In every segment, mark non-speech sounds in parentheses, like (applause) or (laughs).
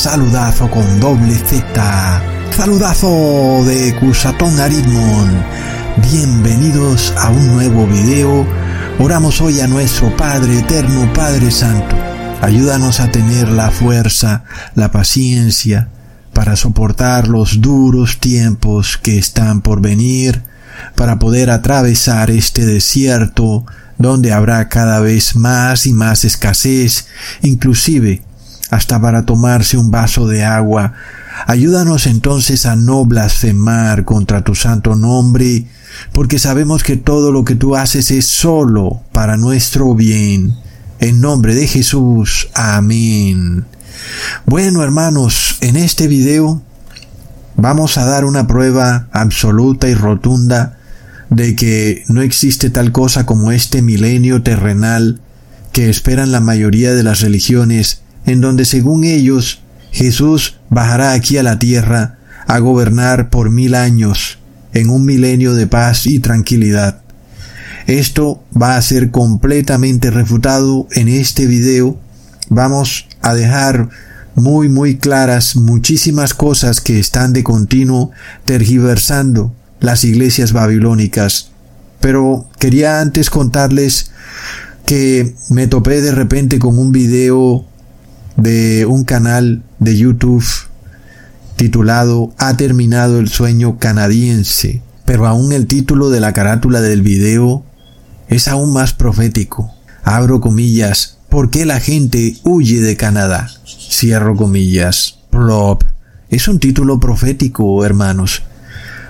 saludazo con doble Z. Saludazo de Cusatón Aritmon. Bienvenidos a un nuevo video. Oramos hoy a nuestro Padre Eterno, Padre Santo. Ayúdanos a tener la fuerza, la paciencia para soportar los duros tiempos que están por venir, para poder atravesar este desierto donde habrá cada vez más y más escasez, inclusive hasta para tomarse un vaso de agua. Ayúdanos entonces a no blasfemar contra tu santo nombre, porque sabemos que todo lo que tú haces es solo para nuestro bien. En nombre de Jesús. Amén. Bueno, hermanos, en este video vamos a dar una prueba absoluta y rotunda de que no existe tal cosa como este milenio terrenal que esperan la mayoría de las religiones, en donde según ellos Jesús bajará aquí a la tierra a gobernar por mil años, en un milenio de paz y tranquilidad. Esto va a ser completamente refutado en este video. Vamos a dejar muy muy claras muchísimas cosas que están de continuo tergiversando las iglesias babilónicas. Pero quería antes contarles que me topé de repente con un video de un canal de YouTube titulado Ha terminado el sueño canadiense. Pero aún el título de la carátula del video es aún más profético. Abro comillas, ¿por qué la gente huye de Canadá? Cierro comillas. Plop. Es un título profético, hermanos.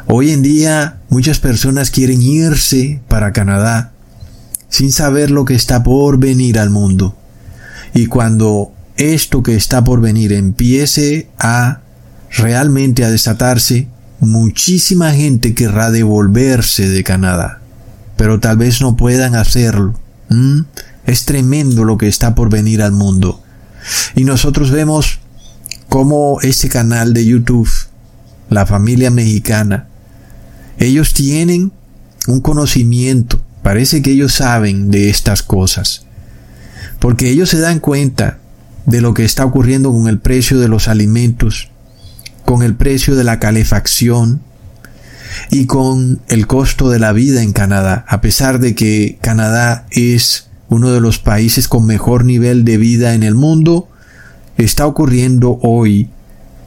Hoy en día muchas personas quieren irse para Canadá sin saber lo que está por venir al mundo. Y cuando esto que está por venir empiece a realmente a desatarse, muchísima gente querrá devolverse de Canadá. Pero tal vez no puedan hacerlo. Es tremendo lo que está por venir al mundo. Y nosotros vemos cómo ese canal de YouTube, la familia mexicana, ellos tienen un conocimiento, parece que ellos saben de estas cosas, porque ellos se dan cuenta de lo que está ocurriendo con el precio de los alimentos, con el precio de la calefacción y con el costo de la vida en Canadá, a pesar de que Canadá es uno de los países con mejor nivel de vida en el mundo, está ocurriendo hoy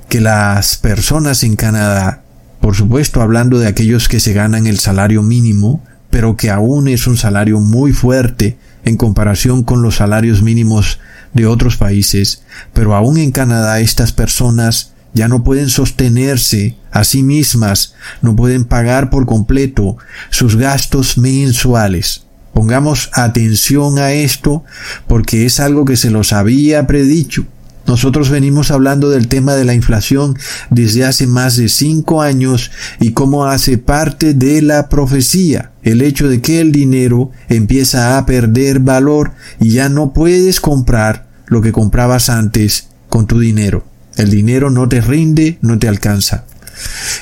que las personas en Canadá por supuesto, hablando de aquellos que se ganan el salario mínimo, pero que aún es un salario muy fuerte en comparación con los salarios mínimos de otros países, pero aún en Canadá estas personas ya no pueden sostenerse a sí mismas, no pueden pagar por completo sus gastos mensuales. Pongamos atención a esto porque es algo que se los había predicho nosotros venimos hablando del tema de la inflación desde hace más de cinco años y cómo hace parte de la profecía el hecho de que el dinero empieza a perder valor y ya no puedes comprar lo que comprabas antes con tu dinero. El dinero no te rinde, no te alcanza.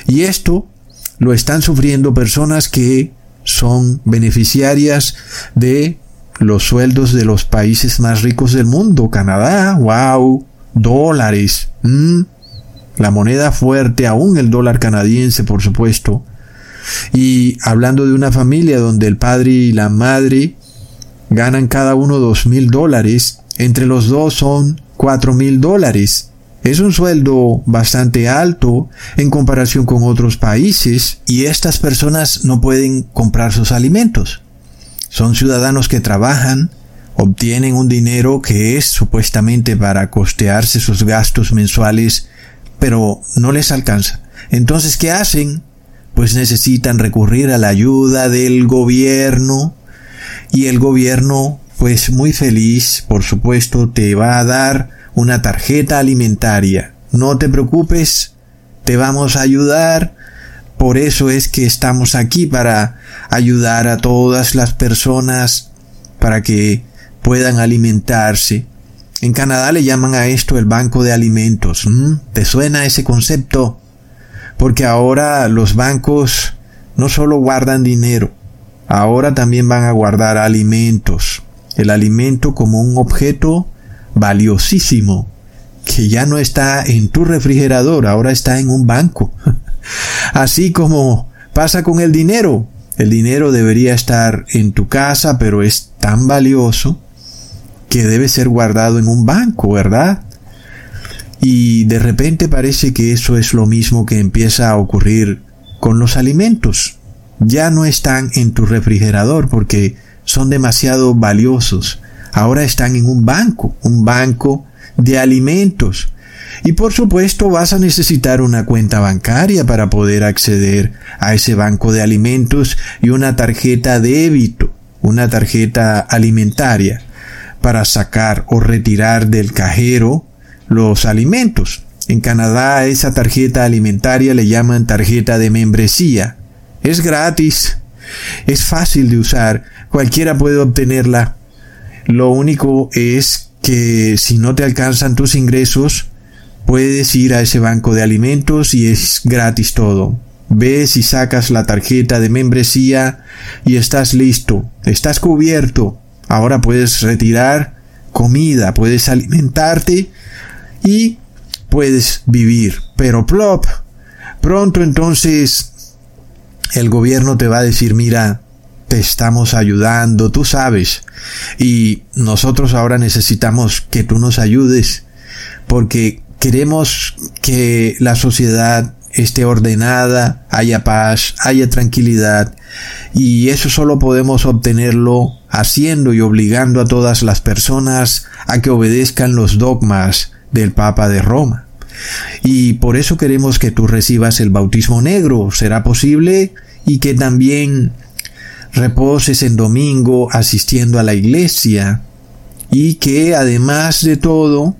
Y esto lo están sufriendo personas que son beneficiarias de los sueldos de los países más ricos del mundo. Canadá, wow, dólares. La moneda fuerte, aún el dólar canadiense, por supuesto. Y hablando de una familia donde el padre y la madre ganan cada uno dos mil dólares, entre los dos son cuatro mil dólares. Es un sueldo bastante alto en comparación con otros países y estas personas no pueden comprar sus alimentos. Son ciudadanos que trabajan, obtienen un dinero que es supuestamente para costearse sus gastos mensuales, pero no les alcanza. Entonces, ¿qué hacen? Pues necesitan recurrir a la ayuda del gobierno y el gobierno, pues muy feliz, por supuesto, te va a dar una tarjeta alimentaria. No te preocupes, te vamos a ayudar. Por eso es que estamos aquí para ayudar a todas las personas para que puedan alimentarse. En Canadá le llaman a esto el banco de alimentos. ¿Mm? ¿Te suena ese concepto? Porque ahora los bancos no solo guardan dinero, ahora también van a guardar alimentos. el alimento como un objeto valiosísimo que ya no está en tu refrigerador, ahora está en un banco. (laughs) Así como pasa con el dinero. El dinero debería estar en tu casa, pero es tan valioso que debe ser guardado en un banco, ¿verdad? Y de repente parece que eso es lo mismo que empieza a ocurrir con los alimentos. Ya no están en tu refrigerador porque son demasiado valiosos. Ahora están en un banco, un banco de alimentos. Y por supuesto vas a necesitar una cuenta bancaria para poder acceder a ese banco de alimentos y una tarjeta débito, una tarjeta alimentaria, para sacar o retirar del cajero los alimentos. En Canadá esa tarjeta alimentaria le llaman tarjeta de membresía. Es gratis, es fácil de usar, cualquiera puede obtenerla. Lo único es que si no te alcanzan tus ingresos, puedes ir a ese banco de alimentos y es gratis todo. Ves y sacas la tarjeta de membresía y estás listo, estás cubierto. Ahora puedes retirar comida, puedes alimentarte y puedes vivir. Pero plop, pronto entonces el gobierno te va a decir, mira, te estamos ayudando, tú sabes, y nosotros ahora necesitamos que tú nos ayudes, porque queremos que la sociedad esté ordenada, haya paz, haya tranquilidad, y eso solo podemos obtenerlo haciendo y obligando a todas las personas a que obedezcan los dogmas del Papa de Roma. Y por eso queremos que tú recibas el bautismo negro. ¿Será posible? Y que también reposes en domingo asistiendo a la iglesia. Y que además de todo,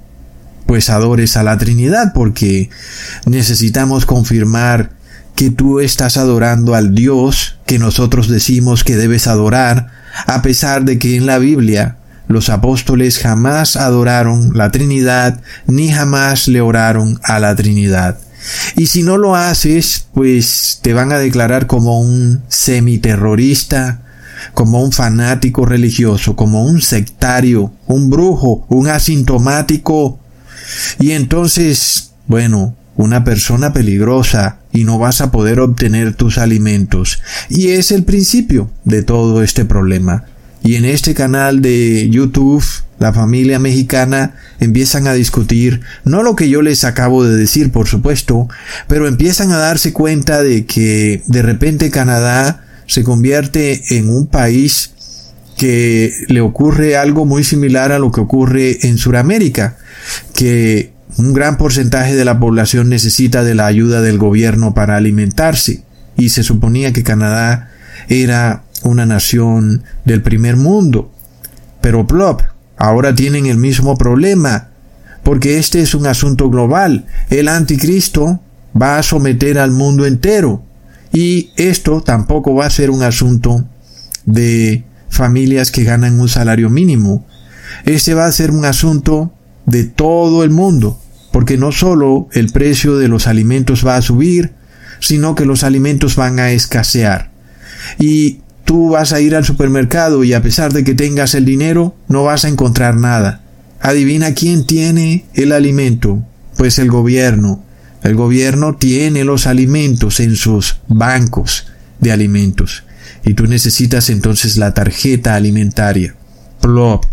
pues adores a la Trinidad, porque necesitamos confirmar que tú estás adorando al Dios que nosotros decimos que debes adorar, a pesar de que en la Biblia los apóstoles jamás adoraron la Trinidad ni jamás le oraron a la Trinidad. Y si no lo haces, pues te van a declarar como un semiterrorista, como un fanático religioso, como un sectario, un brujo, un asintomático. Y entonces, bueno, una persona peligrosa y no vas a poder obtener tus alimentos. Y es el principio de todo este problema. Y en este canal de YouTube, la familia mexicana empiezan a discutir, no lo que yo les acabo de decir, por supuesto, pero empiezan a darse cuenta de que de repente Canadá se convierte en un país que le ocurre algo muy similar a lo que ocurre en Sudamérica, que un gran porcentaje de la población necesita de la ayuda del gobierno para alimentarse, y se suponía que Canadá era una nación del primer mundo. Pero plop, ahora tienen el mismo problema, porque este es un asunto global. El anticristo va a someter al mundo entero. Y esto tampoco va a ser un asunto de familias que ganan un salario mínimo. Este va a ser un asunto de todo el mundo, porque no solo el precio de los alimentos va a subir, sino que los alimentos van a escasear. Y Tú vas a ir al supermercado y a pesar de que tengas el dinero, no vas a encontrar nada. Adivina quién tiene el alimento. Pues el gobierno. El gobierno tiene los alimentos en sus bancos de alimentos. Y tú necesitas entonces la tarjeta alimentaria. Plop.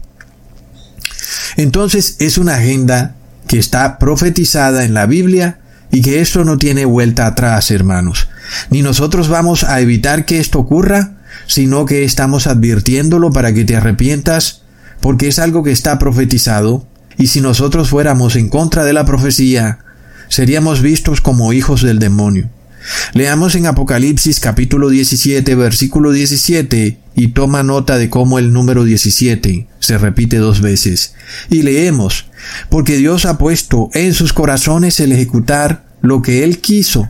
Entonces es una agenda que está profetizada en la Biblia y que esto no tiene vuelta atrás, hermanos. Ni nosotros vamos a evitar que esto ocurra, sino que estamos advirtiéndolo para que te arrepientas, porque es algo que está profetizado, y si nosotros fuéramos en contra de la profecía, seríamos vistos como hijos del demonio. Leamos en Apocalipsis capítulo 17 versículo 17 y toma nota de cómo el número 17 se repite dos veces. Y leemos, porque Dios ha puesto en sus corazones el ejecutar lo que Él quiso,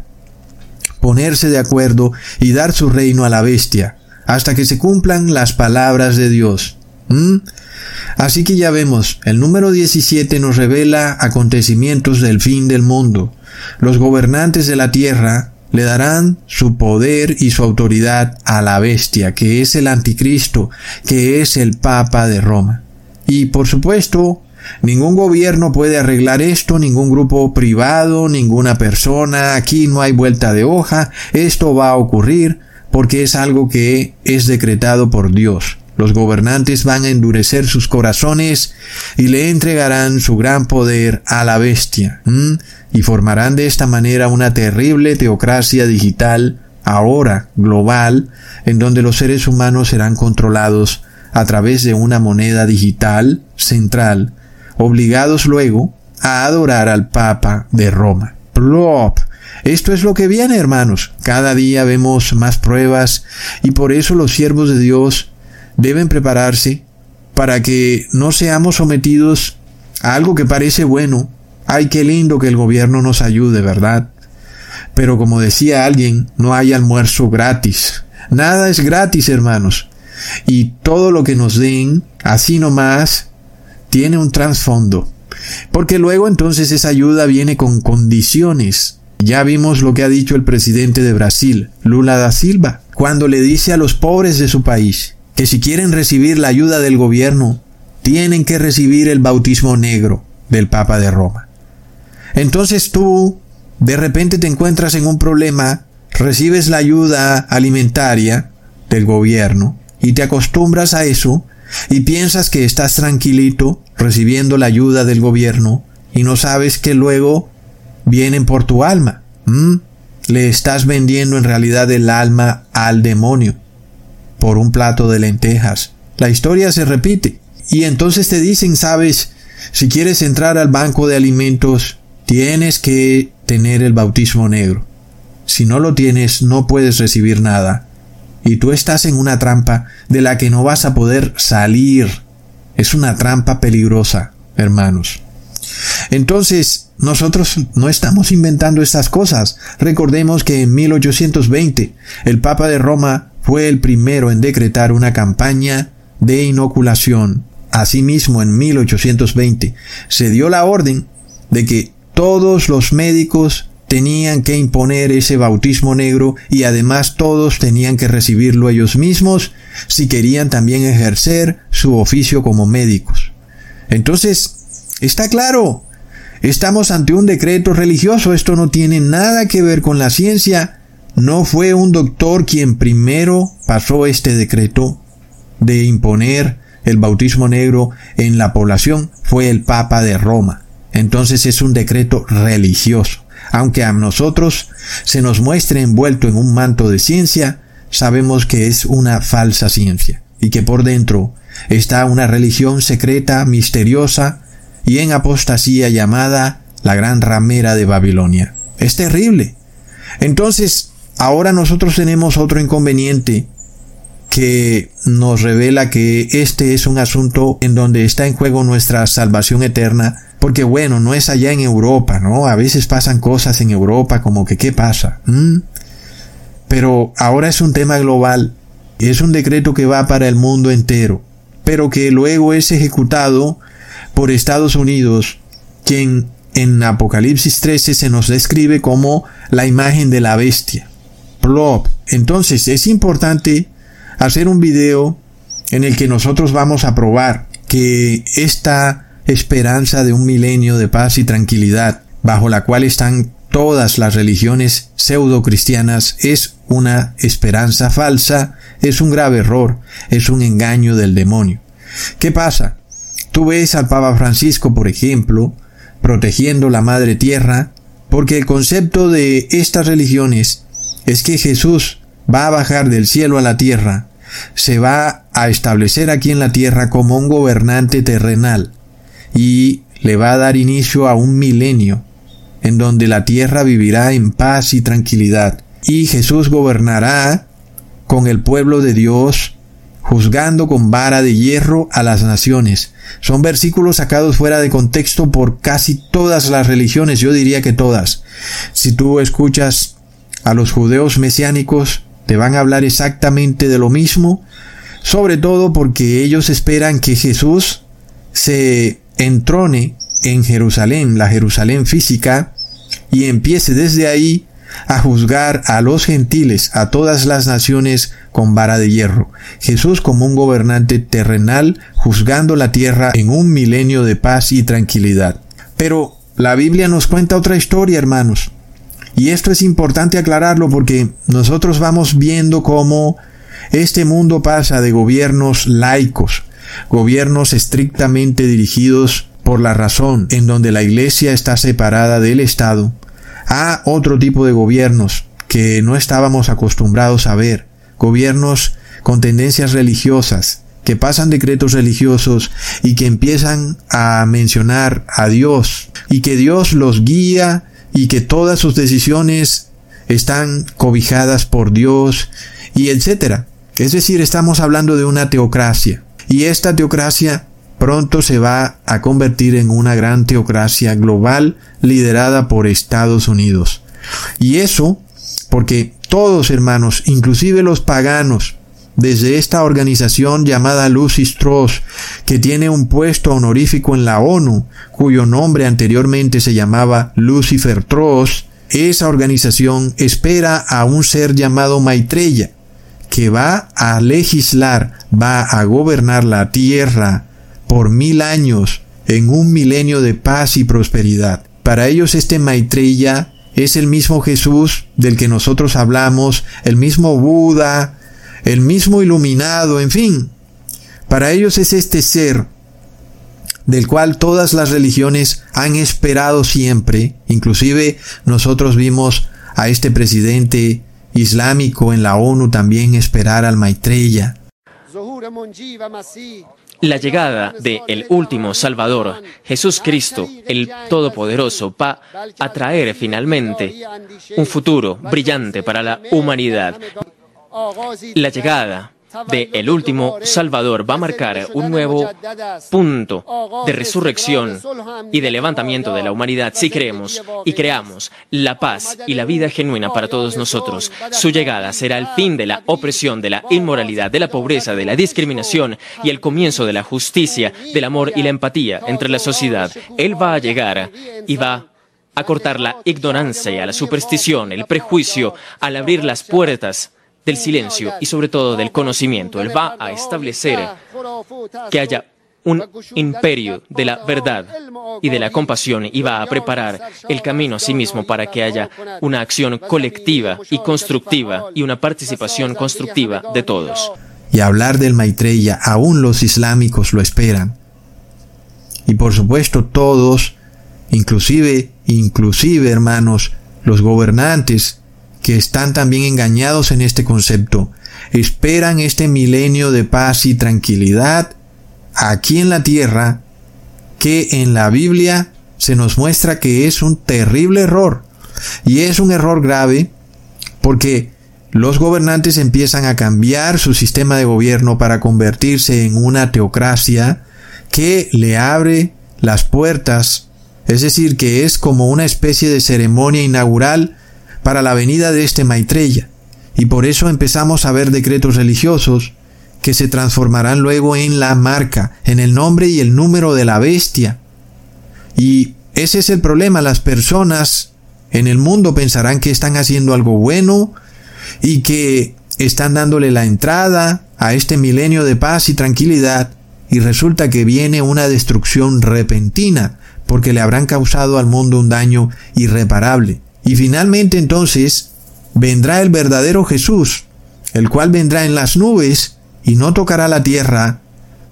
ponerse de acuerdo y dar su reino a la bestia, hasta que se cumplan las palabras de Dios. ¿Mm? Así que ya vemos, el número 17 nos revela acontecimientos del fin del mundo. Los gobernantes de la tierra le darán su poder y su autoridad a la bestia, que es el anticristo, que es el Papa de Roma. Y por supuesto, ningún gobierno puede arreglar esto, ningún grupo privado, ninguna persona, aquí no hay vuelta de hoja, esto va a ocurrir porque es algo que es decretado por Dios. Los gobernantes van a endurecer sus corazones y le entregarán su gran poder a la bestia, y formarán de esta manera una terrible teocracia digital, ahora global, en donde los seres humanos serán controlados a través de una moneda digital central, obligados luego a adorar al Papa de Roma. Plop. Esto es lo que viene, hermanos. Cada día vemos más pruebas y por eso los siervos de Dios deben prepararse para que no seamos sometidos a algo que parece bueno. Ay, qué lindo que el gobierno nos ayude, ¿verdad? Pero como decía alguien, no hay almuerzo gratis. Nada es gratis, hermanos. Y todo lo que nos den, así nomás, tiene un trasfondo. Porque luego entonces esa ayuda viene con condiciones. Ya vimos lo que ha dicho el presidente de Brasil, Lula da Silva, cuando le dice a los pobres de su país, que si quieren recibir la ayuda del gobierno, tienen que recibir el bautismo negro del Papa de Roma. Entonces tú, de repente te encuentras en un problema, recibes la ayuda alimentaria del gobierno y te acostumbras a eso y piensas que estás tranquilito recibiendo la ayuda del gobierno y no sabes que luego vienen por tu alma. Le estás vendiendo en realidad el alma al demonio por un plato de lentejas. La historia se repite. Y entonces te dicen, sabes, si quieres entrar al banco de alimentos, tienes que tener el bautismo negro. Si no lo tienes, no puedes recibir nada. Y tú estás en una trampa de la que no vas a poder salir. Es una trampa peligrosa, hermanos. Entonces, nosotros no estamos inventando estas cosas. Recordemos que en 1820 el Papa de Roma fue el primero en decretar una campaña de inoculación. Asimismo, en 1820 se dio la orden de que todos los médicos tenían que imponer ese bautismo negro y además todos tenían que recibirlo ellos mismos si querían también ejercer su oficio como médicos. Entonces, está claro, estamos ante un decreto religioso, esto no tiene nada que ver con la ciencia, no fue un doctor quien primero pasó este decreto de imponer el bautismo negro en la población, fue el Papa de Roma. Entonces es un decreto religioso. Aunque a nosotros se nos muestre envuelto en un manto de ciencia, sabemos que es una falsa ciencia y que por dentro está una religión secreta, misteriosa y en apostasía llamada la gran ramera de Babilonia. Es terrible. Entonces, Ahora nosotros tenemos otro inconveniente que nos revela que este es un asunto en donde está en juego nuestra salvación eterna, porque bueno, no es allá en Europa, ¿no? A veces pasan cosas en Europa como que ¿qué pasa? ¿Mm? Pero ahora es un tema global, es un decreto que va para el mundo entero, pero que luego es ejecutado por Estados Unidos, quien en Apocalipsis 13 se nos describe como la imagen de la bestia. Entonces es importante hacer un video en el que nosotros vamos a probar que esta esperanza de un milenio de paz y tranquilidad bajo la cual están todas las religiones pseudo cristianas es una esperanza falsa, es un grave error, es un engaño del demonio. ¿Qué pasa? Tú ves al Papa Francisco, por ejemplo, protegiendo la Madre Tierra, porque el concepto de estas religiones es que Jesús va a bajar del cielo a la tierra, se va a establecer aquí en la tierra como un gobernante terrenal y le va a dar inicio a un milenio en donde la tierra vivirá en paz y tranquilidad y Jesús gobernará con el pueblo de Dios juzgando con vara de hierro a las naciones. Son versículos sacados fuera de contexto por casi todas las religiones, yo diría que todas. Si tú escuchas a los judeos mesiánicos te van a hablar exactamente de lo mismo, sobre todo porque ellos esperan que Jesús se entrone en Jerusalén, la Jerusalén física, y empiece desde ahí a juzgar a los gentiles, a todas las naciones con vara de hierro. Jesús como un gobernante terrenal, juzgando la tierra en un milenio de paz y tranquilidad. Pero la Biblia nos cuenta otra historia, hermanos. Y esto es importante aclararlo porque nosotros vamos viendo cómo este mundo pasa de gobiernos laicos, gobiernos estrictamente dirigidos por la razón, en donde la Iglesia está separada del Estado, a otro tipo de gobiernos que no estábamos acostumbrados a ver, gobiernos con tendencias religiosas, que pasan decretos religiosos y que empiezan a mencionar a Dios y que Dios los guía y que todas sus decisiones están cobijadas por Dios y etcétera. Es decir, estamos hablando de una teocracia y esta teocracia pronto se va a convertir en una gran teocracia global liderada por Estados Unidos. Y eso porque todos hermanos, inclusive los paganos, desde esta organización llamada Lucy Strauss, que tiene un puesto honorífico en la ONU, cuyo nombre anteriormente se llamaba Lucifer Trust, esa organización espera a un ser llamado Maitreya, que va a legislar, va a gobernar la tierra por mil años en un milenio de paz y prosperidad. Para ellos este Maitreya es el mismo Jesús del que nosotros hablamos, el mismo Buda, el mismo iluminado, en fin. Para ellos es este ser del cual todas las religiones han esperado siempre, inclusive nosotros vimos a este presidente islámico en la ONU también esperar al Maitreya. La llegada de el último Salvador, Jesús Cristo, el Todopoderoso, va a traer finalmente un futuro brillante para la humanidad. La llegada de el último Salvador va a marcar un nuevo punto de resurrección y de levantamiento de la humanidad si creemos y creamos la paz y la vida genuina para todos nosotros. Su llegada será el fin de la opresión, de la inmoralidad, de la pobreza, de la discriminación y el comienzo de la justicia, del amor y la empatía entre la sociedad. Él va a llegar y va a cortar la ignorancia, la superstición, el prejuicio, al abrir las puertas del silencio y sobre todo del conocimiento. Él va a establecer que haya un imperio de la verdad y de la compasión y va a preparar el camino a sí mismo para que haya una acción colectiva y constructiva y una participación constructiva de todos. Y hablar del Maitreya, aún los islámicos lo esperan. Y por supuesto todos, inclusive, inclusive hermanos, los gobernantes que están también engañados en este concepto. Esperan este milenio de paz y tranquilidad aquí en la tierra que en la Biblia se nos muestra que es un terrible error. Y es un error grave porque los gobernantes empiezan a cambiar su sistema de gobierno para convertirse en una teocracia que le abre las puertas, es decir, que es como una especie de ceremonia inaugural para la venida de este Maitreya, y por eso empezamos a ver decretos religiosos que se transformarán luego en la marca, en el nombre y el número de la bestia. Y ese es el problema, las personas en el mundo pensarán que están haciendo algo bueno y que están dándole la entrada a este milenio de paz y tranquilidad y resulta que viene una destrucción repentina porque le habrán causado al mundo un daño irreparable. Y finalmente entonces vendrá el verdadero Jesús, el cual vendrá en las nubes y no tocará la tierra,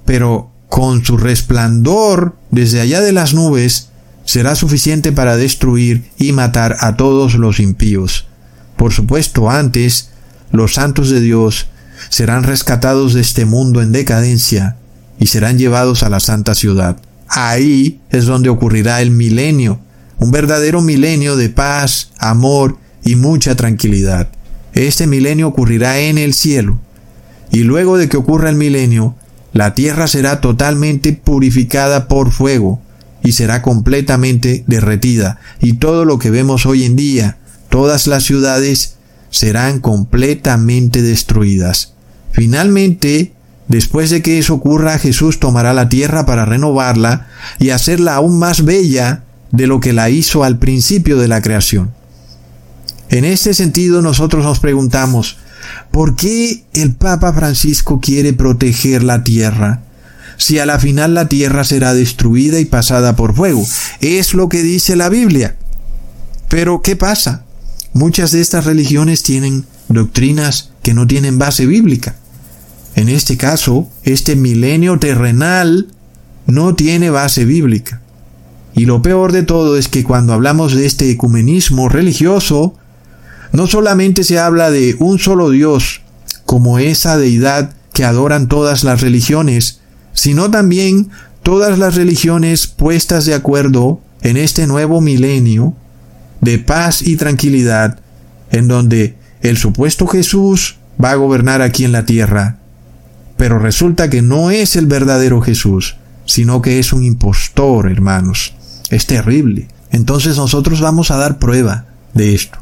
pero con su resplandor desde allá de las nubes será suficiente para destruir y matar a todos los impíos. Por supuesto, antes, los santos de Dios serán rescatados de este mundo en decadencia y serán llevados a la santa ciudad. Ahí es donde ocurrirá el milenio, un verdadero milenio de paz, amor y mucha tranquilidad. Este milenio ocurrirá en el cielo. Y luego de que ocurra el milenio, la tierra será totalmente purificada por fuego y será completamente derretida. Y todo lo que vemos hoy en día, todas las ciudades, serán completamente destruidas. Finalmente, después de que eso ocurra, Jesús tomará la tierra para renovarla y hacerla aún más bella de lo que la hizo al principio de la creación. En este sentido nosotros nos preguntamos, ¿por qué el Papa Francisco quiere proteger la tierra? Si a la final la tierra será destruida y pasada por fuego. Es lo que dice la Biblia. Pero, ¿qué pasa? Muchas de estas religiones tienen doctrinas que no tienen base bíblica. En este caso, este milenio terrenal no tiene base bíblica. Y lo peor de todo es que cuando hablamos de este ecumenismo religioso, no solamente se habla de un solo Dios, como esa deidad que adoran todas las religiones, sino también todas las religiones puestas de acuerdo en este nuevo milenio de paz y tranquilidad, en donde el supuesto Jesús va a gobernar aquí en la tierra. Pero resulta que no es el verdadero Jesús, sino que es un impostor, hermanos. Es terrible. Entonces nosotros vamos a dar prueba de esto.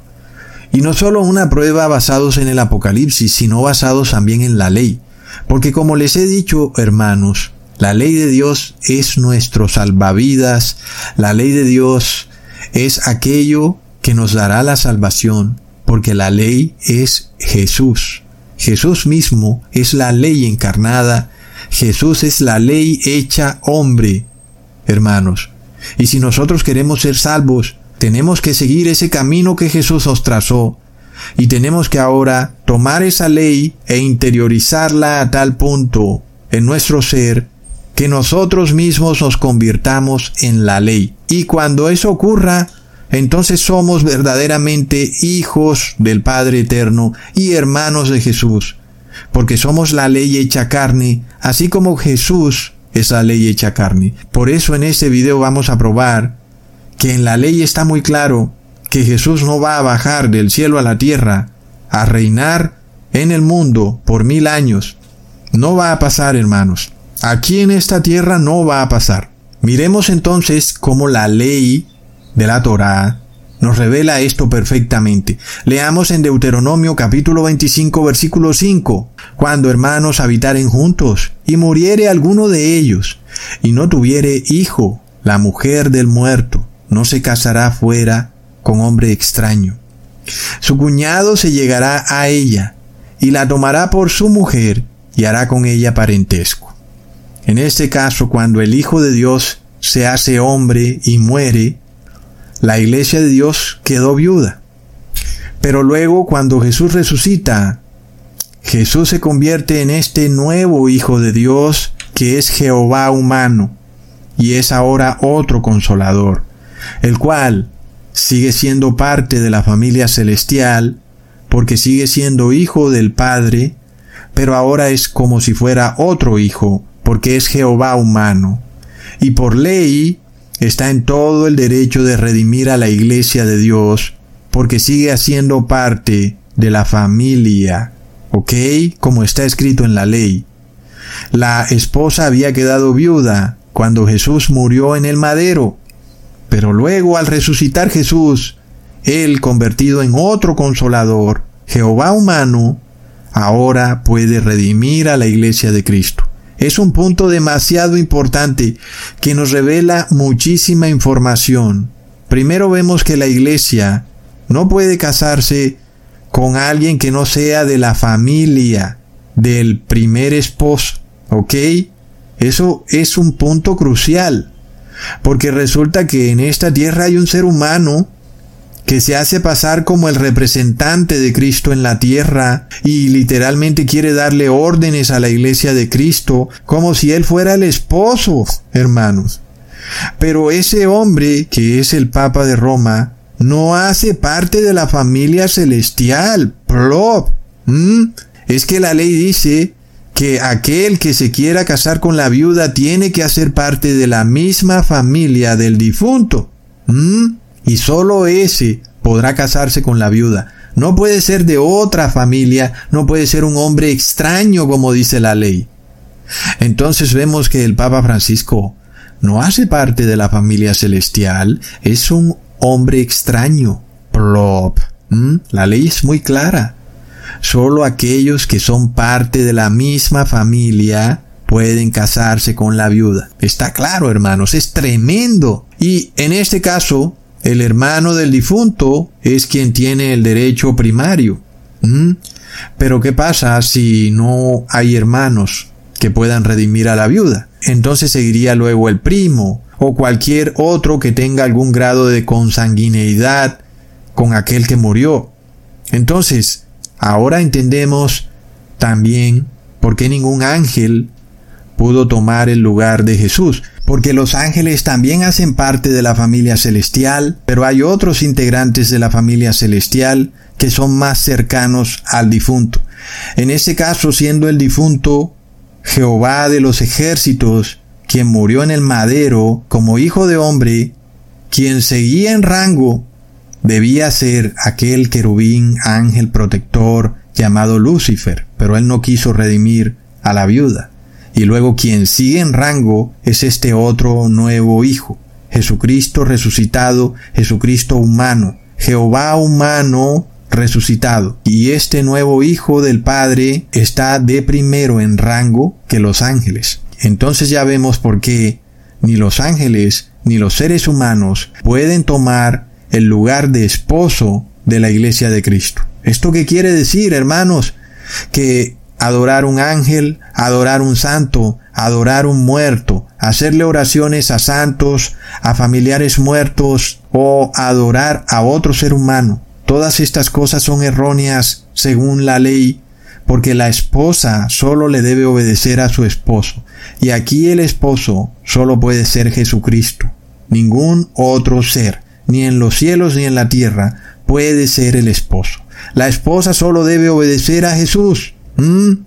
Y no solo una prueba basados en el Apocalipsis, sino basados también en la ley. Porque como les he dicho, hermanos, la ley de Dios es nuestro salvavidas, la ley de Dios es aquello que nos dará la salvación, porque la ley es Jesús. Jesús mismo es la ley encarnada, Jesús es la ley hecha hombre, hermanos. Y si nosotros queremos ser salvos, tenemos que seguir ese camino que Jesús os trazó. Y tenemos que ahora tomar esa ley e interiorizarla a tal punto en nuestro ser que nosotros mismos nos convirtamos en la ley. Y cuando eso ocurra, entonces somos verdaderamente hijos del Padre Eterno y hermanos de Jesús, porque somos la ley hecha carne, así como Jesús es la ley hecha carne. Por eso en este video vamos a probar que en la ley está muy claro que Jesús no va a bajar del cielo a la tierra a reinar en el mundo por mil años. No va a pasar, hermanos. Aquí en esta tierra no va a pasar. Miremos entonces cómo la ley de la Torá nos revela esto perfectamente. Leamos en Deuteronomio capítulo 25 versículo 5. Cuando hermanos habitaren juntos y muriere alguno de ellos y no tuviere hijo, la mujer del muerto no se casará fuera con hombre extraño. Su cuñado se llegará a ella y la tomará por su mujer y hará con ella parentesco. En este caso, cuando el Hijo de Dios se hace hombre y muere, la iglesia de Dios quedó viuda. Pero luego cuando Jesús resucita, Jesús se convierte en este nuevo Hijo de Dios que es Jehová humano y es ahora otro consolador, el cual sigue siendo parte de la familia celestial porque sigue siendo hijo del Padre, pero ahora es como si fuera otro hijo porque es Jehová humano. Y por ley está en todo el derecho de redimir a la iglesia de Dios porque sigue haciendo parte de la familia, ¿ok? Como está escrito en la ley. La esposa había quedado viuda cuando Jesús murió en el madero, pero luego al resucitar Jesús, Él convertido en otro consolador, Jehová humano, ahora puede redimir a la iglesia de Cristo. Es un punto demasiado importante que nos revela muchísima información. Primero vemos que la iglesia no puede casarse con alguien que no sea de la familia del primer esposo. ¿Ok? Eso es un punto crucial. Porque resulta que en esta tierra hay un ser humano que se hace pasar como el representante de Cristo en la tierra y literalmente quiere darle órdenes a la iglesia de Cristo como si él fuera el esposo, hermanos. Pero ese hombre, que es el Papa de Roma, no hace parte de la familia celestial. Plop. Es que la ley dice que aquel que se quiera casar con la viuda tiene que hacer parte de la misma familia del difunto y solo ese podrá casarse con la viuda. No puede ser de otra familia, no puede ser un hombre extraño como dice la ley. Entonces vemos que el Papa Francisco no hace parte de la familia celestial, es un hombre extraño. Plop. ¿Mm? La ley es muy clara. Solo aquellos que son parte de la misma familia pueden casarse con la viuda. Está claro, hermanos, es tremendo. Y en este caso, el hermano del difunto es quien tiene el derecho primario. Pero ¿qué pasa si no hay hermanos que puedan redimir a la viuda? Entonces seguiría luego el primo o cualquier otro que tenga algún grado de consanguineidad con aquel que murió. Entonces, ahora entendemos también por qué ningún ángel pudo tomar el lugar de Jesús, porque los ángeles también hacen parte de la familia celestial, pero hay otros integrantes de la familia celestial que son más cercanos al difunto. En ese caso, siendo el difunto Jehová de los ejércitos, quien murió en el madero como hijo de hombre, quien seguía en rango, debía ser aquel querubín ángel protector llamado Lucifer, pero él no quiso redimir a la viuda. Y luego quien sigue en rango es este otro nuevo Hijo, Jesucristo resucitado, Jesucristo humano, Jehová humano resucitado. Y este nuevo Hijo del Padre está de primero en rango que los ángeles. Entonces ya vemos por qué ni los ángeles ni los seres humanos pueden tomar el lugar de esposo de la iglesia de Cristo. ¿Esto qué quiere decir, hermanos? Que adorar un ángel, adorar un santo, adorar un muerto, hacerle oraciones a santos, a familiares muertos o adorar a otro ser humano. Todas estas cosas son erróneas según la ley, porque la esposa solo le debe obedecer a su esposo. Y aquí el esposo solo puede ser Jesucristo. Ningún otro ser, ni en los cielos ni en la tierra, puede ser el esposo. La esposa solo debe obedecer a Jesús. ¿Mm?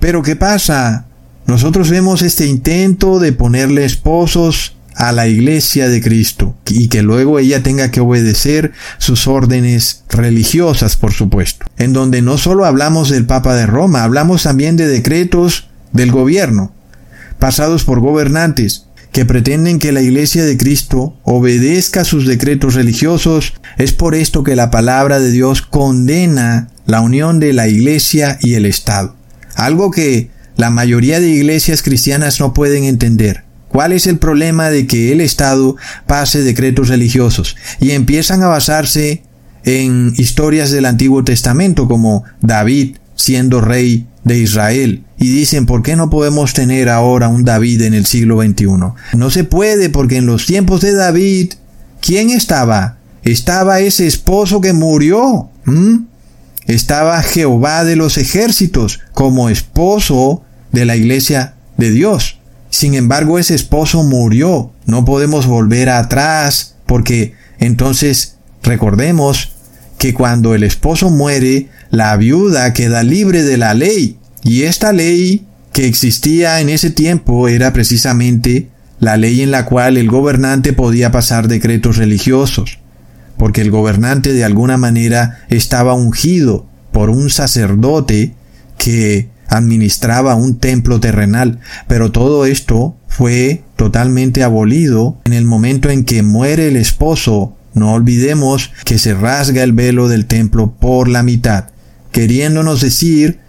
Pero ¿qué pasa? Nosotros vemos este intento de ponerle esposos a la iglesia de Cristo y que luego ella tenga que obedecer sus órdenes religiosas, por supuesto, en donde no solo hablamos del Papa de Roma, hablamos también de decretos del gobierno, pasados por gobernantes, que pretenden que la Iglesia de Cristo obedezca sus decretos religiosos, es por esto que la palabra de Dios condena la unión de la Iglesia y el Estado. Algo que la mayoría de iglesias cristianas no pueden entender. ¿Cuál es el problema de que el Estado pase decretos religiosos y empiezan a basarse en historias del Antiguo Testamento como David siendo rey de Israel y dicen ¿por qué no podemos tener ahora un David en el siglo XXI? No se puede porque en los tiempos de David ¿quién estaba? Estaba ese esposo que murió estaba Jehová de los ejércitos como esposo de la iglesia de Dios. Sin embargo, ese esposo murió. No podemos volver atrás porque entonces recordemos que cuando el esposo muere, la viuda queda libre de la ley. Y esta ley que existía en ese tiempo era precisamente la ley en la cual el gobernante podía pasar decretos religiosos porque el gobernante de alguna manera estaba ungido por un sacerdote que administraba un templo terrenal, pero todo esto fue totalmente abolido en el momento en que muere el esposo. No olvidemos que se rasga el velo del templo por la mitad, queriéndonos decir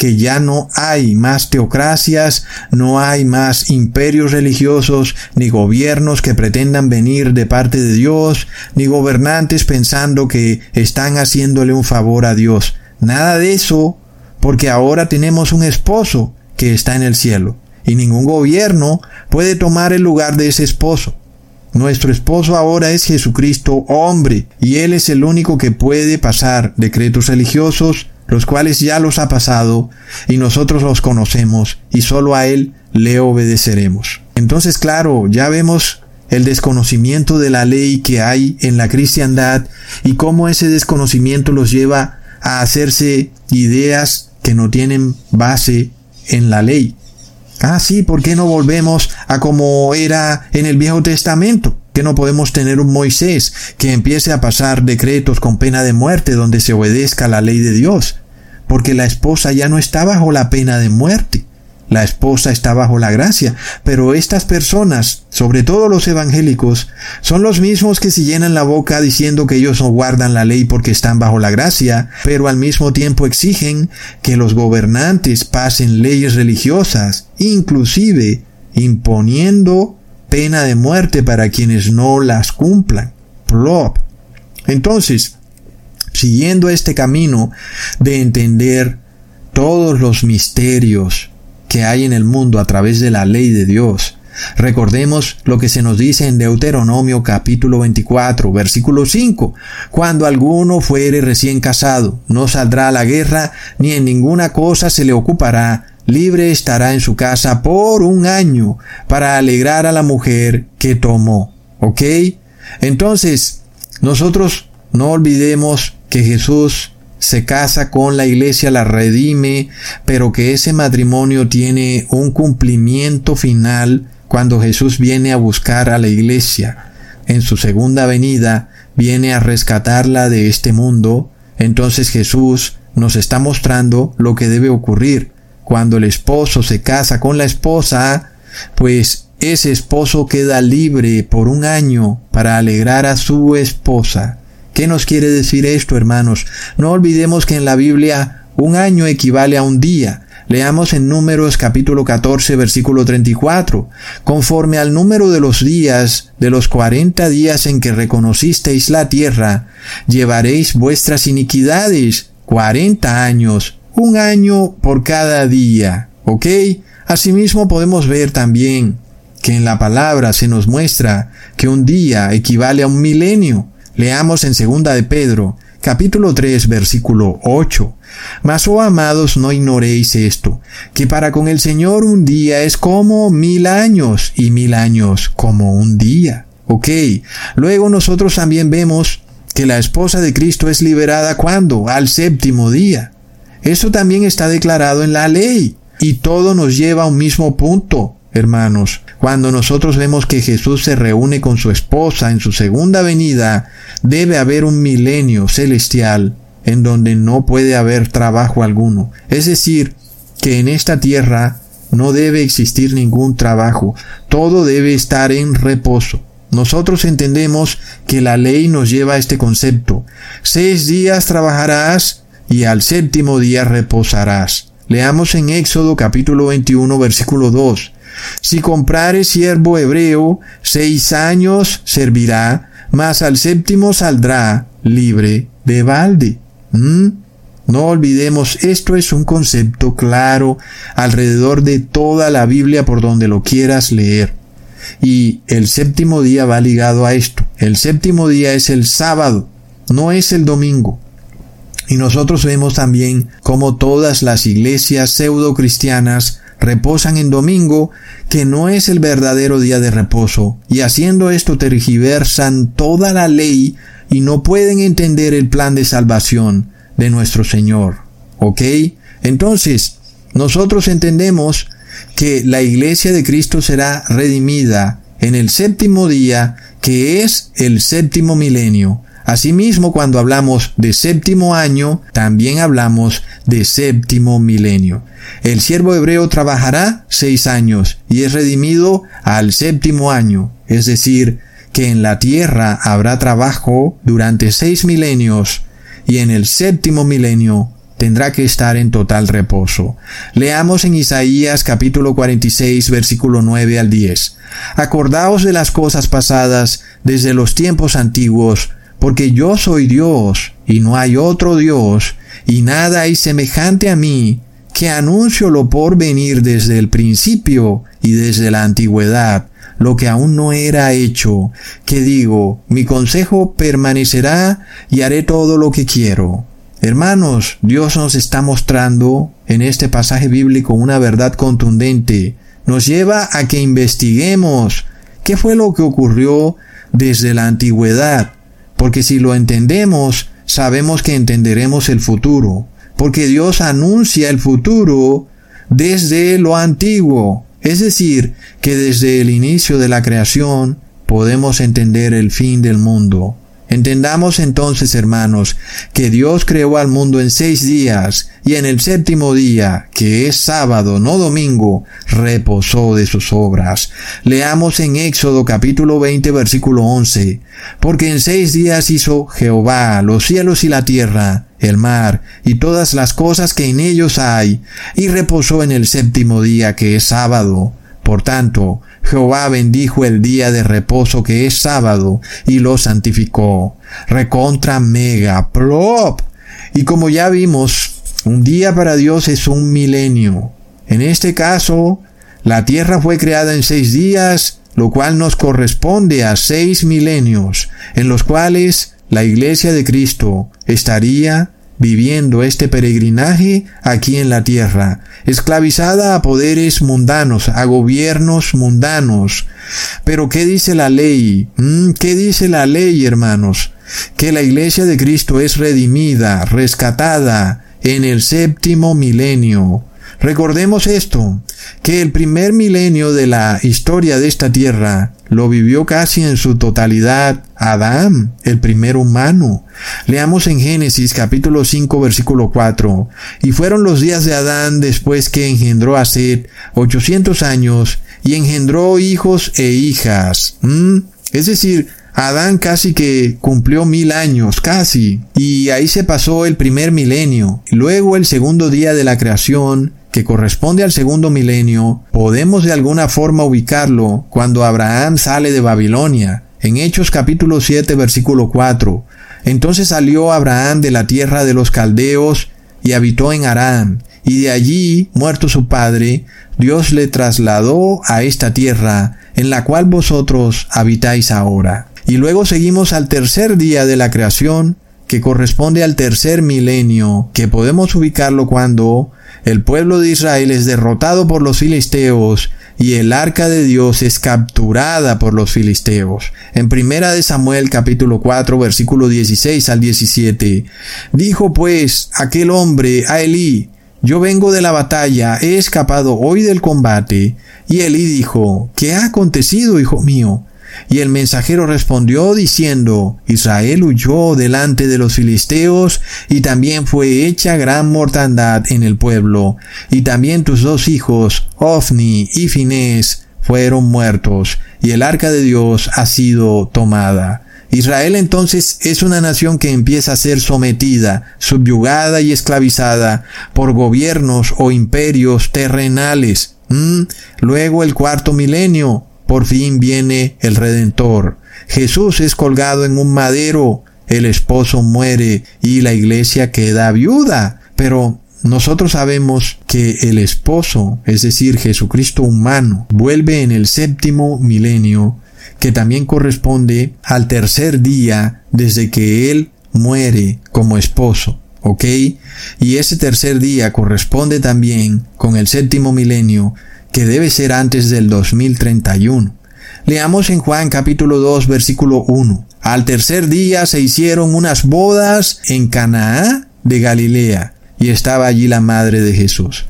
que ya no hay más teocracias, no hay más imperios religiosos, ni gobiernos que pretendan venir de parte de Dios, ni gobernantes pensando que están haciéndole un favor a Dios. Nada de eso, porque ahora tenemos un esposo que está en el cielo, y ningún gobierno puede tomar el lugar de ese esposo. Nuestro esposo ahora es Jesucristo hombre, y Él es el único que puede pasar decretos religiosos, los cuales ya los ha pasado y nosotros los conocemos y solo a Él le obedeceremos. Entonces, claro, ya vemos el desconocimiento de la ley que hay en la cristiandad y cómo ese desconocimiento los lleva a hacerse ideas que no tienen base en la ley. Ah, sí, ¿por qué no volvemos a como era en el Viejo Testamento? No podemos tener un Moisés que empiece a pasar decretos con pena de muerte donde se obedezca la ley de Dios? Porque la esposa ya no está bajo la pena de muerte. La esposa está bajo la gracia, pero estas personas, sobre todo los evangélicos, son los mismos que se llenan la boca diciendo que ellos no guardan la ley porque están bajo la gracia, pero al mismo tiempo exigen que los gobernantes pasen leyes religiosas, inclusive imponiendo pena de muerte para quienes no las cumplan. Entonces, siguiendo este camino de entender todos los misterios que hay en el mundo a través de la ley de Dios, Recordemos lo que se nos dice en Deuteronomio capítulo 24, versículo 5. Cuando alguno fuere recién casado, no saldrá a la guerra, ni en ninguna cosa se le ocupará, libre estará en su casa por un año, para alegrar a la mujer que tomó. ¿Ok? Entonces, nosotros no olvidemos que Jesús se casa con la iglesia, la redime, pero que ese matrimonio tiene un cumplimiento final cuando Jesús viene a buscar a la iglesia. En su segunda venida viene a rescatarla de este mundo. Entonces Jesús nos está mostrando lo que debe ocurrir. Cuando el esposo se casa con la esposa, pues ese esposo queda libre por un año para alegrar a su esposa. ¿Qué nos quiere decir esto, hermanos? No olvidemos que en la Biblia un año equivale a un día. Leamos en Números capítulo 14 versículo 34. Conforme al número de los días, de los cuarenta días en que reconocisteis la tierra, llevaréis vuestras iniquidades, cuarenta años, un año por cada día. ¿Ok? Asimismo podemos ver también que en la palabra se nos muestra que un día equivale a un milenio. Leamos en segunda de Pedro, capítulo 3, versículo 8. Mas, oh amados, no ignoréis esto, que para con el Señor un día es como mil años y mil años como un día. Ok, luego nosotros también vemos que la esposa de Cristo es liberada cuando? Al séptimo día. Eso también está declarado en la ley y todo nos lleva a un mismo punto, hermanos. Cuando nosotros vemos que Jesús se reúne con su esposa en su segunda venida, debe haber un milenio celestial en donde no puede haber trabajo alguno. Es decir, que en esta tierra no debe existir ningún trabajo, todo debe estar en reposo. Nosotros entendemos que la ley nos lleva a este concepto. Seis días trabajarás y al séptimo día reposarás. Leamos en Éxodo capítulo 21 versículo 2. Si comprare siervo hebreo, seis años servirá, mas al séptimo saldrá libre de balde. ¿Mm? No olvidemos, esto es un concepto claro alrededor de toda la Biblia por donde lo quieras leer. Y el séptimo día va ligado a esto. El séptimo día es el sábado, no es el domingo. Y nosotros vemos también cómo todas las iglesias pseudo cristianas reposan en domingo, que no es el verdadero día de reposo, y haciendo esto tergiversan toda la ley y no pueden entender el plan de salvación de nuestro Señor. ¿Ok? Entonces, nosotros entendemos que la iglesia de Cristo será redimida en el séptimo día, que es el séptimo milenio. Asimismo, cuando hablamos de séptimo año, también hablamos de séptimo milenio. El siervo hebreo trabajará seis años y es redimido al séptimo año, es decir, que en la tierra habrá trabajo durante seis milenios y en el séptimo milenio tendrá que estar en total reposo. Leamos en Isaías capítulo 46 versículo 9 al 10. Acordaos de las cosas pasadas desde los tiempos antiguos, porque yo soy Dios y no hay otro Dios, y nada hay semejante a mí, que anuncio lo por venir desde el principio y desde la antigüedad, lo que aún no era hecho, que digo, mi consejo permanecerá y haré todo lo que quiero. Hermanos, Dios nos está mostrando en este pasaje bíblico una verdad contundente. Nos lleva a que investiguemos qué fue lo que ocurrió desde la antigüedad, porque si lo entendemos, sabemos que entenderemos el futuro, porque Dios anuncia el futuro desde lo antiguo. Es decir, que desde el inicio de la creación podemos entender el fin del mundo. Entendamos entonces, hermanos, que Dios creó al mundo en seis días y en el séptimo día, que es sábado, no domingo, reposó de sus obras. Leamos en Éxodo capítulo 20 versículo 11, porque en seis días hizo Jehová los cielos y la tierra, el mar y todas las cosas que en ellos hay, y reposó en el séptimo día que es sábado. Por tanto, Jehová bendijo el día de reposo que es sábado y lo santificó. Recontra mega plop. Y como ya vimos, un día para Dios es un milenio. En este caso, la tierra fue creada en seis días, lo cual nos corresponde a seis milenios, en los cuales la iglesia de Cristo estaría viviendo este peregrinaje aquí en la tierra, esclavizada a poderes mundanos, a gobiernos mundanos. Pero ¿qué dice la ley? Mm, ¿Qué dice la ley, hermanos? Que la iglesia de Cristo es redimida, rescatada en el séptimo milenio. Recordemos esto, que el primer milenio de la historia de esta tierra lo vivió casi en su totalidad Adán, el primer humano. Leamos en Génesis capítulo 5 versículo 4. Y fueron los días de Adán después que engendró a Seth 800 años y engendró hijos e hijas. ¿Mm? Es decir, Adán casi que cumplió mil años, casi. Y ahí se pasó el primer milenio. Luego el segundo día de la creación que corresponde al segundo milenio, podemos de alguna forma ubicarlo cuando Abraham sale de Babilonia, en Hechos capítulo 7 versículo 4. Entonces salió Abraham de la tierra de los caldeos y habitó en Aram, y de allí, muerto su padre, Dios le trasladó a esta tierra, en la cual vosotros habitáis ahora. Y luego seguimos al tercer día de la creación, que corresponde al tercer milenio, que podemos ubicarlo cuando el pueblo de Israel es derrotado por los filisteos y el arca de Dios es capturada por los filisteos. En primera de Samuel capítulo 4 versículo 16 al 17. Dijo pues aquel hombre a Elí, yo vengo de la batalla, he escapado hoy del combate. Y Elí dijo, ¿qué ha acontecido, hijo mío? Y el mensajero respondió diciendo, Israel huyó delante de los filisteos, y también fue hecha gran mortandad en el pueblo, y también tus dos hijos, Ofni y Finés, fueron muertos, y el arca de Dios ha sido tomada. Israel entonces es una nación que empieza a ser sometida, subyugada y esclavizada por gobiernos o imperios terrenales. Luego el cuarto milenio, por fin viene el Redentor. Jesús es colgado en un madero, el esposo muere y la iglesia queda viuda. Pero nosotros sabemos que el esposo, es decir, Jesucristo humano, vuelve en el séptimo milenio, que también corresponde al tercer día desde que Él muere como esposo. ¿Ok? Y ese tercer día corresponde también con el séptimo milenio que debe ser antes del 2031. Leamos en Juan capítulo 2 versículo 1. Al tercer día se hicieron unas bodas en Canaá de Galilea y estaba allí la madre de Jesús.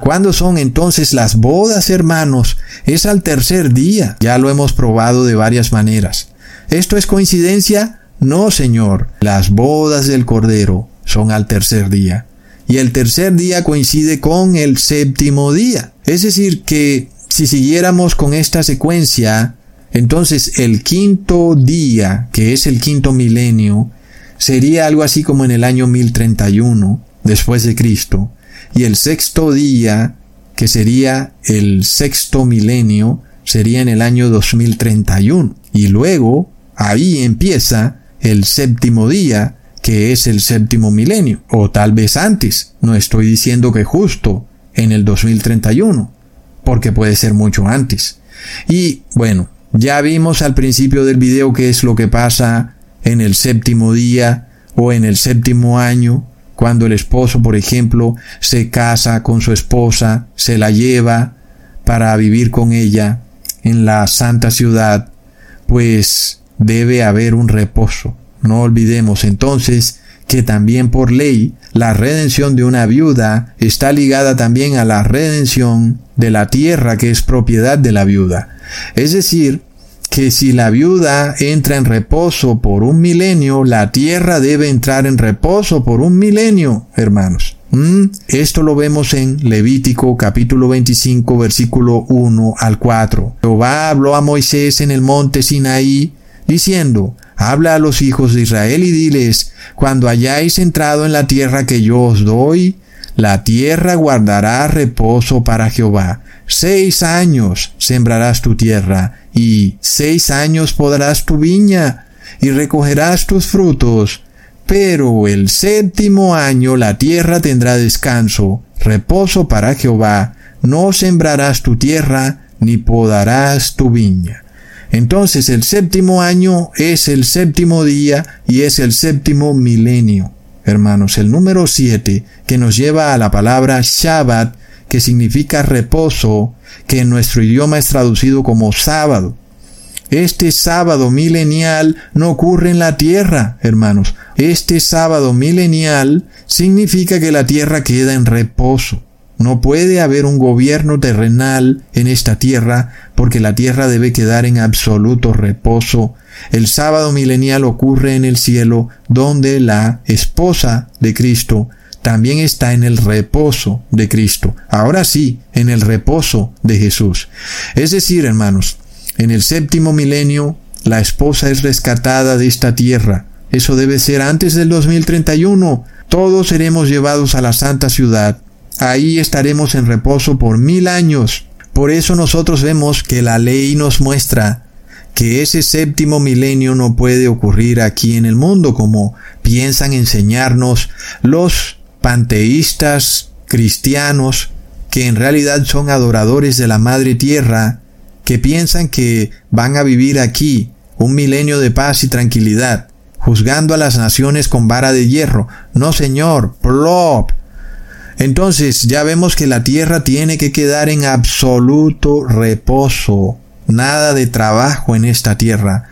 ¿Cuándo son entonces las bodas, hermanos? Es al tercer día. Ya lo hemos probado de varias maneras. ¿Esto es coincidencia? No, Señor. Las bodas del Cordero son al tercer día. Y el tercer día coincide con el séptimo día. Es decir, que si siguiéramos con esta secuencia, entonces el quinto día, que es el quinto milenio, sería algo así como en el año 1031 después de Cristo, y el sexto día, que sería el sexto milenio, sería en el año 2031. Y luego, ahí empieza el séptimo día, que es el séptimo milenio, o tal vez antes. No estoy diciendo que justo en el 2031, porque puede ser mucho antes. Y bueno, ya vimos al principio del video qué es lo que pasa en el séptimo día o en el séptimo año, cuando el esposo, por ejemplo, se casa con su esposa, se la lleva para vivir con ella en la santa ciudad, pues debe haber un reposo. No olvidemos entonces que también por ley la redención de una viuda está ligada también a la redención de la tierra que es propiedad de la viuda. Es decir, que si la viuda entra en reposo por un milenio, la tierra debe entrar en reposo por un milenio, hermanos. ¿Mm? Esto lo vemos en Levítico capítulo 25 versículo 1 al 4. Jehová habló a Moisés en el monte Sinaí diciendo, Habla a los hijos de Israel y diles, cuando hayáis entrado en la tierra que yo os doy, La tierra guardará reposo para Jehová. Seis años sembrarás tu tierra, y seis años podarás tu viña, y recogerás tus frutos. Pero el séptimo año la tierra tendrá descanso, reposo para Jehová. No sembrarás tu tierra, ni podarás tu viña. Entonces el séptimo año es el séptimo día y es el séptimo milenio. Hermanos, el número siete, que nos lleva a la palabra Shabbat, que significa reposo, que en nuestro idioma es traducido como sábado. Este sábado milenial no ocurre en la tierra, hermanos. Este sábado milenial significa que la tierra queda en reposo. No puede haber un gobierno terrenal en esta tierra porque la tierra debe quedar en absoluto reposo. El sábado milenial ocurre en el cielo donde la esposa de Cristo también está en el reposo de Cristo. Ahora sí, en el reposo de Jesús. Es decir, hermanos, en el séptimo milenio la esposa es rescatada de esta tierra. Eso debe ser antes del 2031. Todos seremos llevados a la santa ciudad Ahí estaremos en reposo por mil años. Por eso nosotros vemos que la ley nos muestra que ese séptimo milenio no puede ocurrir aquí en el mundo como piensan enseñarnos los panteístas cristianos que en realidad son adoradores de la Madre Tierra, que piensan que van a vivir aquí un milenio de paz y tranquilidad, juzgando a las naciones con vara de hierro. No, señor, plop, entonces ya vemos que la tierra tiene que quedar en absoluto reposo. Nada de trabajo en esta tierra.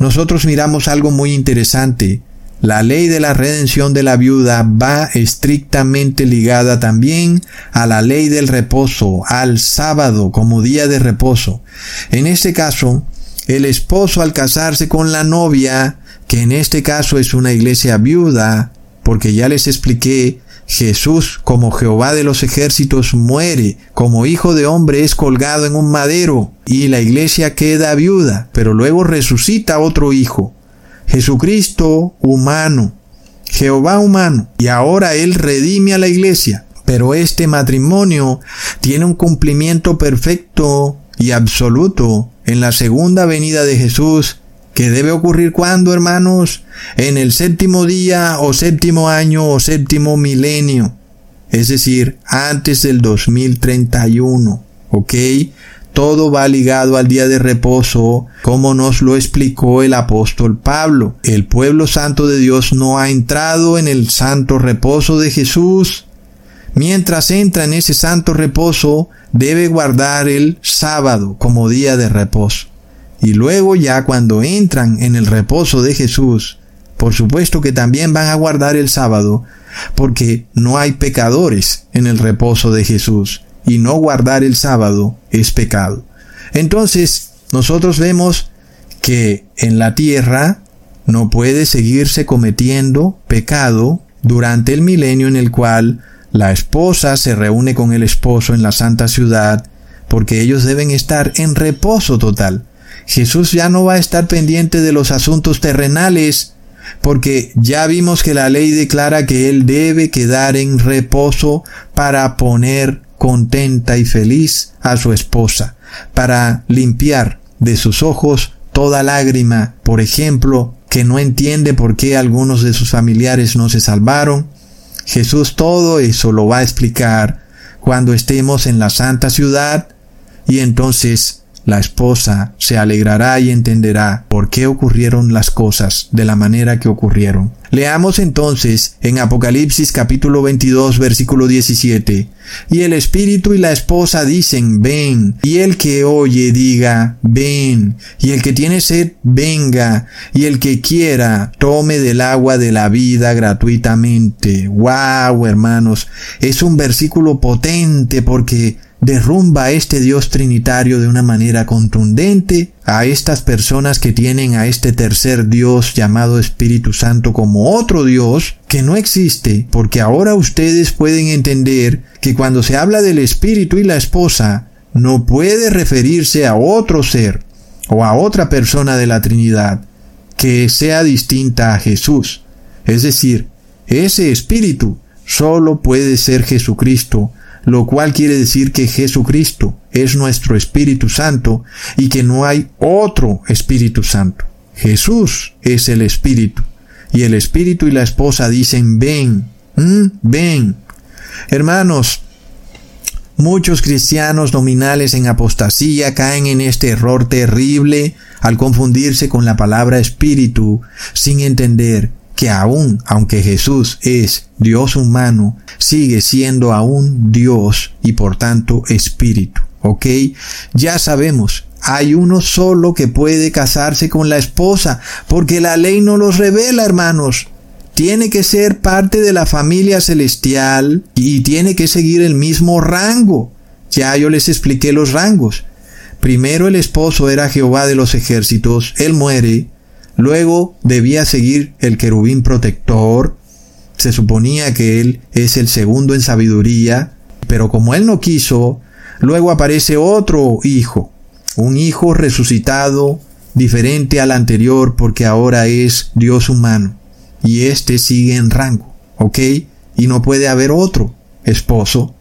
Nosotros miramos algo muy interesante. La ley de la redención de la viuda va estrictamente ligada también a la ley del reposo, al sábado como día de reposo. En este caso, el esposo al casarse con la novia, que en este caso es una iglesia viuda, porque ya les expliqué Jesús, como Jehová de los ejércitos, muere, como hijo de hombre es colgado en un madero, y la iglesia queda viuda, pero luego resucita otro hijo. Jesucristo humano, Jehová humano, y ahora Él redime a la iglesia. Pero este matrimonio tiene un cumplimiento perfecto y absoluto en la segunda venida de Jesús que debe ocurrir cuando, hermanos, en el séptimo día o séptimo año o séptimo milenio, es decir, antes del 2031, ¿ok? Todo va ligado al día de reposo, como nos lo explicó el apóstol Pablo. El pueblo santo de Dios no ha entrado en el santo reposo de Jesús. Mientras entra en ese santo reposo, debe guardar el sábado como día de reposo. Y luego ya cuando entran en el reposo de Jesús, por supuesto que también van a guardar el sábado, porque no hay pecadores en el reposo de Jesús, y no guardar el sábado es pecado. Entonces, nosotros vemos que en la tierra no puede seguirse cometiendo pecado durante el milenio en el cual la esposa se reúne con el esposo en la santa ciudad, porque ellos deben estar en reposo total. Jesús ya no va a estar pendiente de los asuntos terrenales, porque ya vimos que la ley declara que Él debe quedar en reposo para poner contenta y feliz a su esposa, para limpiar de sus ojos toda lágrima, por ejemplo, que no entiende por qué algunos de sus familiares no se salvaron. Jesús todo eso lo va a explicar cuando estemos en la santa ciudad y entonces la esposa se alegrará y entenderá por qué ocurrieron las cosas de la manera que ocurrieron. Leamos entonces en Apocalipsis capítulo 22 versículo 17. Y el espíritu y la esposa dicen, ven, y el que oye diga, ven, y el que tiene sed, venga, y el que quiera, tome del agua de la vida gratuitamente. ¡Wow, hermanos! Es un versículo potente porque derrumba a este Dios trinitario de una manera contundente, a estas personas que tienen a este tercer Dios llamado Espíritu Santo como otro Dios que no existe, porque ahora ustedes pueden entender que cuando se habla del Espíritu y la esposa, no puede referirse a otro ser o a otra persona de la Trinidad que sea distinta a Jesús. Es decir, ese Espíritu solo puede ser Jesucristo, lo cual quiere decir que Jesucristo es nuestro Espíritu Santo y que no hay otro Espíritu Santo. Jesús es el Espíritu. Y el Espíritu y la esposa dicen, ven, ven. Hermanos, muchos cristianos nominales en apostasía caen en este error terrible al confundirse con la palabra Espíritu sin entender que aún, aunque Jesús es Dios humano, sigue siendo aún Dios y por tanto Espíritu. ¿Ok? Ya sabemos, hay uno solo que puede casarse con la esposa, porque la ley no los revela, hermanos. Tiene que ser parte de la familia celestial y tiene que seguir el mismo rango. Ya yo les expliqué los rangos. Primero el esposo era Jehová de los ejércitos, él muere, Luego debía seguir el querubín protector. Se suponía que él es el segundo en sabiduría, pero como él no quiso, luego aparece otro hijo, un hijo resucitado, diferente al anterior porque ahora es Dios humano, y éste sigue en rango, ¿ok? Y no puede haber otro esposo.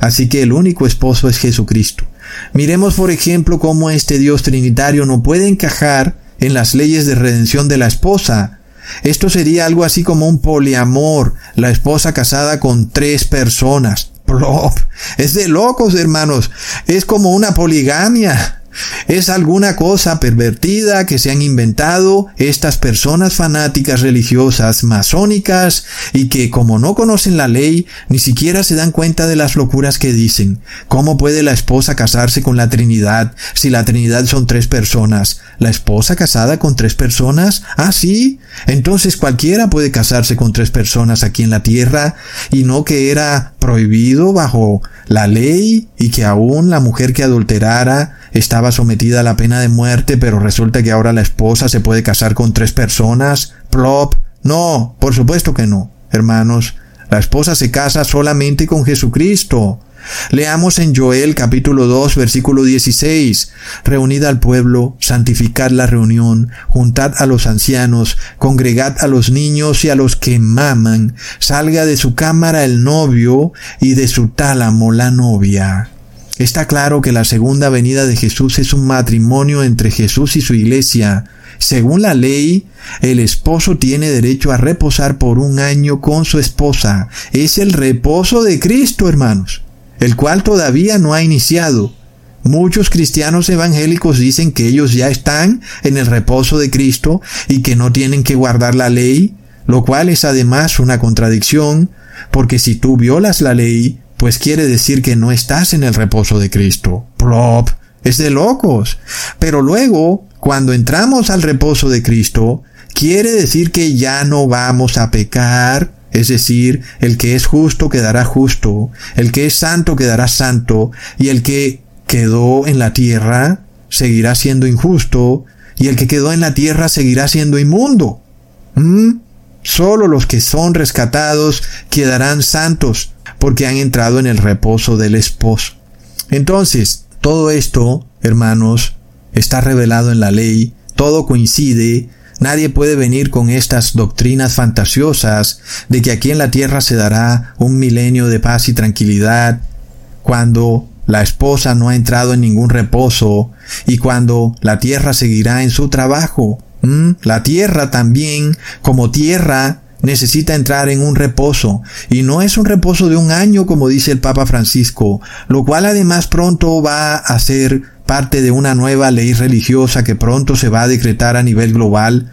Así que el único esposo es Jesucristo. Miremos por ejemplo cómo este Dios trinitario no puede encajar en las leyes de redención de la esposa. Esto sería algo así como un poliamor, la esposa casada con tres personas. (laughs) Plop. Es de locos, hermanos. Es como una poligamia. Es alguna cosa pervertida que se han inventado estas personas fanáticas religiosas masónicas y que como no conocen la ley ni siquiera se dan cuenta de las locuras que dicen. ¿Cómo puede la esposa casarse con la Trinidad si la Trinidad son tres personas? ¿La esposa casada con tres personas? Ah, sí. Entonces cualquiera puede casarse con tres personas aquí en la tierra y no que era prohibido bajo la ley y que aún la mujer que adulterara estaba sometida a la pena de muerte, pero resulta que ahora la esposa se puede casar con tres personas. Plop. No, por supuesto que no. Hermanos, la esposa se casa solamente con Jesucristo. Leamos en Joel capítulo 2 versículo 16. Reunid al pueblo, santificad la reunión, juntad a los ancianos, congregad a los niños y a los que maman, salga de su cámara el novio y de su tálamo la novia. Está claro que la segunda venida de Jesús es un matrimonio entre Jesús y su iglesia. Según la ley, el esposo tiene derecho a reposar por un año con su esposa. Es el reposo de Cristo, hermanos, el cual todavía no ha iniciado. Muchos cristianos evangélicos dicen que ellos ya están en el reposo de Cristo y que no tienen que guardar la ley, lo cual es además una contradicción, porque si tú violas la ley, pues quiere decir que no estás en el reposo de Cristo. Plop. Es de locos. Pero luego, cuando entramos al reposo de Cristo, quiere decir que ya no vamos a pecar, es decir, el que es justo quedará justo, el que es santo quedará santo, y el que quedó en la tierra seguirá siendo injusto, y el que quedó en la tierra seguirá siendo inmundo. ¿Mm? Solo los que son rescatados quedarán santos, porque han entrado en el reposo del esposo. Entonces, todo esto, hermanos, está revelado en la ley, todo coincide, nadie puede venir con estas doctrinas fantasiosas de que aquí en la tierra se dará un milenio de paz y tranquilidad, cuando la esposa no ha entrado en ningún reposo y cuando la tierra seguirá en su trabajo. La tierra también, como tierra, necesita entrar en un reposo, y no es un reposo de un año como dice el Papa Francisco, lo cual además pronto va a ser parte de una nueva ley religiosa que pronto se va a decretar a nivel global,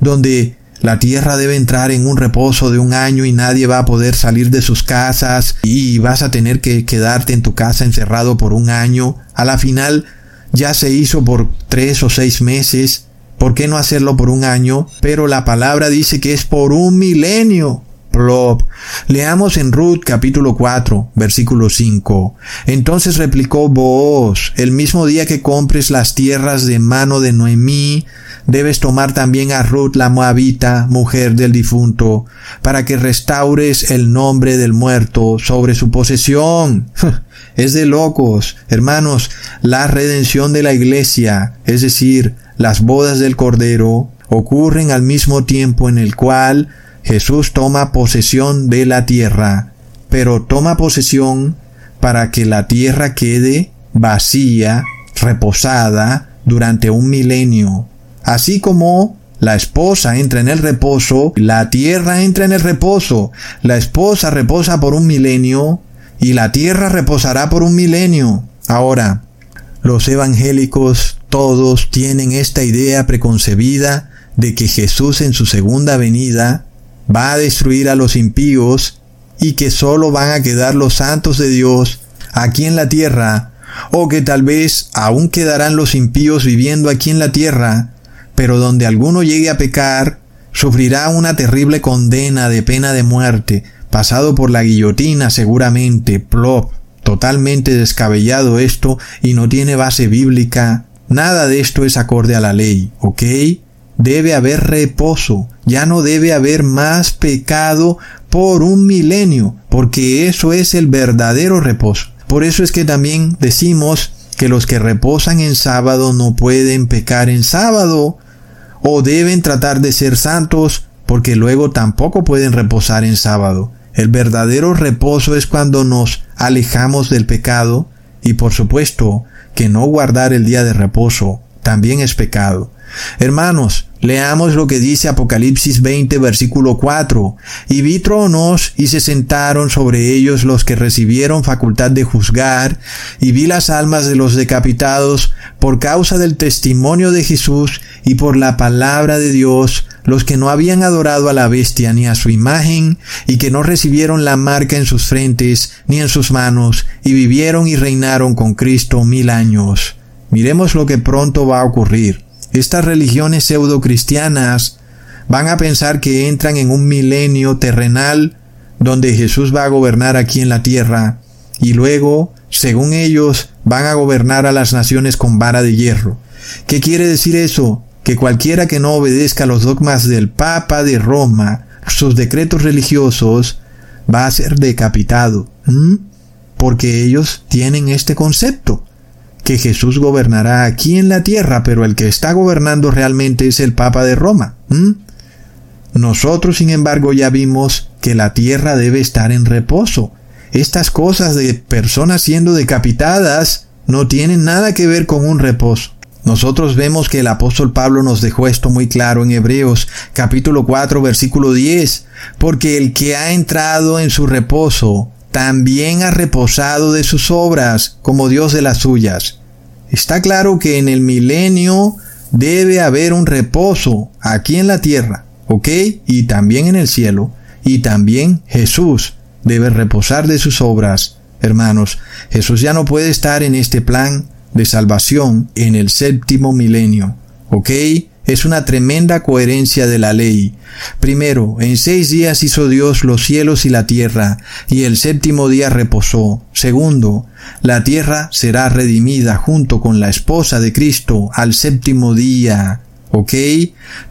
donde la tierra debe entrar en un reposo de un año y nadie va a poder salir de sus casas y vas a tener que quedarte en tu casa encerrado por un año. A la final ya se hizo por tres o seis meses ¿Por qué no hacerlo por un año? Pero la palabra dice que es por un milenio. Plop. Leamos en Ruth capítulo 4, versículo 5. Entonces replicó Booz, el mismo día que compres las tierras de mano de Noemí, debes tomar también a Ruth la moabita, mujer del difunto, para que restaures el nombre del muerto sobre su posesión. (laughs) es de locos, hermanos, la redención de la iglesia, es decir, las bodas del Cordero ocurren al mismo tiempo en el cual Jesús toma posesión de la tierra, pero toma posesión para que la tierra quede vacía, reposada, durante un milenio. Así como la esposa entra en el reposo, la tierra entra en el reposo, la esposa reposa por un milenio y la tierra reposará por un milenio. Ahora, los evangélicos todos tienen esta idea preconcebida de que Jesús en su segunda venida va a destruir a los impíos y que solo van a quedar los santos de Dios aquí en la tierra, o que tal vez aún quedarán los impíos viviendo aquí en la tierra, pero donde alguno llegue a pecar, sufrirá una terrible condena de pena de muerte, pasado por la guillotina seguramente, plop, totalmente descabellado esto y no tiene base bíblica. Nada de esto es acorde a la ley, ¿ok? Debe haber reposo, ya no debe haber más pecado por un milenio, porque eso es el verdadero reposo. Por eso es que también decimos que los que reposan en sábado no pueden pecar en sábado, o deben tratar de ser santos, porque luego tampoco pueden reposar en sábado. El verdadero reposo es cuando nos alejamos del pecado, y por supuesto que no guardar el día de reposo también es pecado. Hermanos, leamos lo que dice Apocalipsis 20, versículo 4. Y vi tronos y se sentaron sobre ellos los que recibieron facultad de juzgar, y vi las almas de los decapitados por causa del testimonio de Jesús y por la palabra de Dios, los que no habían adorado a la bestia ni a su imagen, y que no recibieron la marca en sus frentes ni en sus manos, y vivieron y reinaron con Cristo mil años. Miremos lo que pronto va a ocurrir. Estas religiones pseudo-cristianas van a pensar que entran en un milenio terrenal donde Jesús va a gobernar aquí en la tierra y luego, según ellos, van a gobernar a las naciones con vara de hierro. ¿Qué quiere decir eso? Que cualquiera que no obedezca los dogmas del Papa de Roma, sus decretos religiosos, va a ser decapitado. Porque ellos tienen este concepto que Jesús gobernará aquí en la tierra, pero el que está gobernando realmente es el Papa de Roma. Nosotros, sin embargo, ya vimos que la tierra debe estar en reposo. Estas cosas de personas siendo decapitadas no tienen nada que ver con un reposo. Nosotros vemos que el apóstol Pablo nos dejó esto muy claro en Hebreos capítulo 4 versículo 10, porque el que ha entrado en su reposo también ha reposado de sus obras como Dios de las suyas. Está claro que en el milenio debe haber un reposo aquí en la tierra, ¿ok? Y también en el cielo. Y también Jesús debe reposar de sus obras. Hermanos, Jesús ya no puede estar en este plan de salvación en el séptimo milenio, ¿ok? Es una tremenda coherencia de la ley. Primero, en seis días hizo Dios los cielos y la tierra, y el séptimo día reposó. Segundo, la tierra será redimida junto con la esposa de Cristo al séptimo día. ¿Ok?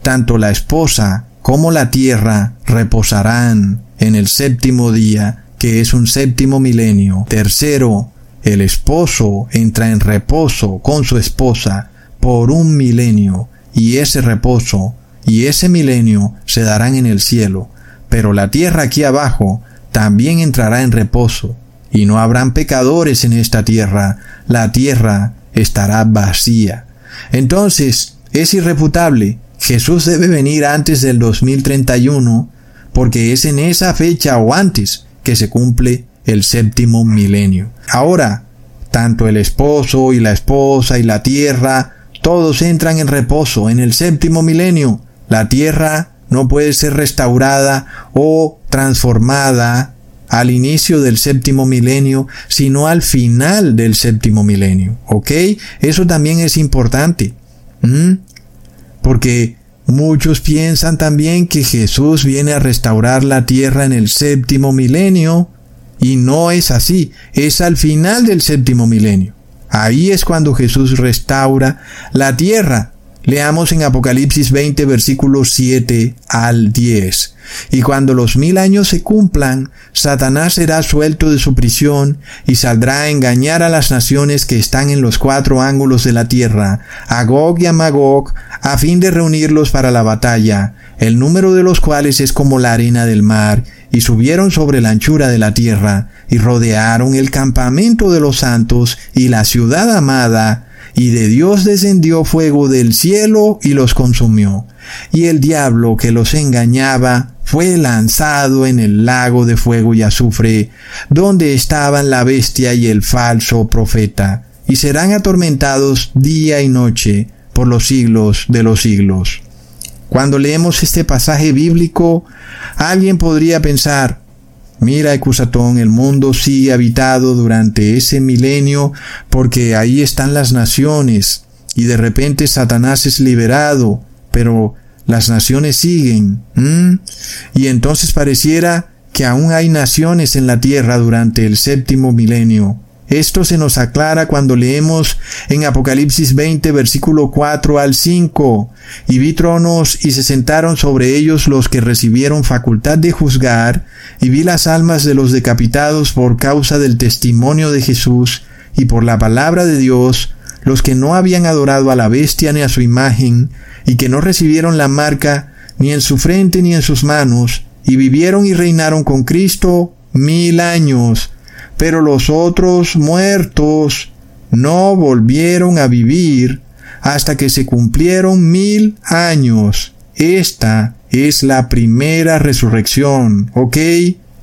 Tanto la esposa como la tierra reposarán en el séptimo día, que es un séptimo milenio. Tercero, el esposo entra en reposo con su esposa por un milenio y ese reposo y ese milenio se darán en el cielo, pero la tierra aquí abajo también entrará en reposo, y no habrán pecadores en esta tierra, la tierra estará vacía. Entonces, es irrefutable, Jesús debe venir antes del 2031, porque es en esa fecha o antes que se cumple el séptimo milenio. Ahora, tanto el esposo y la esposa y la tierra todos entran en reposo en el séptimo milenio. La tierra no puede ser restaurada o transformada al inicio del séptimo milenio, sino al final del séptimo milenio. ¿Ok? Eso también es importante. Porque muchos piensan también que Jesús viene a restaurar la tierra en el séptimo milenio. Y no es así. Es al final del séptimo milenio. Ahí es cuando Jesús restaura la tierra. Leamos en Apocalipsis 20 versículos 7 al 10. Y cuando los mil años se cumplan, Satanás será suelto de su prisión y saldrá a engañar a las naciones que están en los cuatro ángulos de la tierra, a Gog y a Magog, a fin de reunirlos para la batalla, el número de los cuales es como la arena del mar, y subieron sobre la anchura de la tierra, y rodearon el campamento de los santos y la ciudad amada, y de Dios descendió fuego del cielo y los consumió. Y el diablo que los engañaba fue lanzado en el lago de fuego y azufre, donde estaban la bestia y el falso profeta, y serán atormentados día y noche por los siglos de los siglos. Cuando leemos este pasaje bíblico, alguien podría pensar, Mira, Ecusatón, el mundo sí habitado durante ese milenio porque ahí están las naciones y de repente Satanás es liberado, pero las naciones siguen. Y entonces pareciera que aún hay naciones en la tierra durante el séptimo milenio. Esto se nos aclara cuando leemos en Apocalipsis 20 versículo 4 al 5. Y vi tronos y se sentaron sobre ellos los que recibieron facultad de juzgar, y vi las almas de los decapitados por causa del testimonio de Jesús y por la palabra de Dios, los que no habían adorado a la bestia ni a su imagen, y que no recibieron la marca ni en su frente ni en sus manos, y vivieron y reinaron con Cristo mil años. Pero los otros muertos no volvieron a vivir hasta que se cumplieron mil años. Esta es la primera resurrección, ¿ok?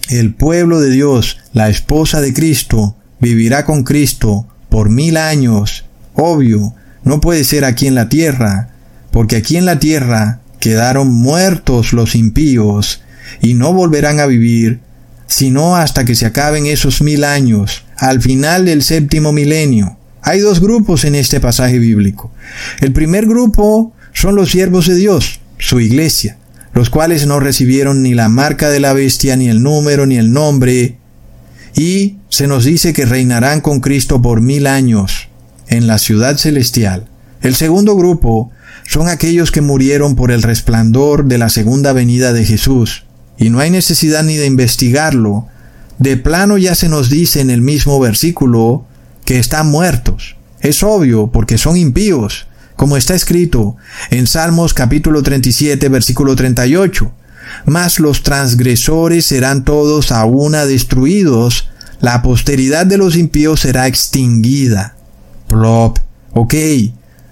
El pueblo de Dios, la esposa de Cristo, vivirá con Cristo por mil años. Obvio, no puede ser aquí en la tierra, porque aquí en la tierra quedaron muertos los impíos y no volverán a vivir sino hasta que se acaben esos mil años, al final del séptimo milenio. Hay dos grupos en este pasaje bíblico. El primer grupo son los siervos de Dios, su iglesia, los cuales no recibieron ni la marca de la bestia, ni el número, ni el nombre, y se nos dice que reinarán con Cristo por mil años en la ciudad celestial. El segundo grupo son aquellos que murieron por el resplandor de la segunda venida de Jesús, y no hay necesidad ni de investigarlo. De plano ya se nos dice en el mismo versículo que están muertos. Es obvio porque son impíos, como está escrito en Salmos capítulo 37 versículo 38. Mas los transgresores serán todos a una destruidos, la posteridad de los impíos será extinguida. Plop. Ok.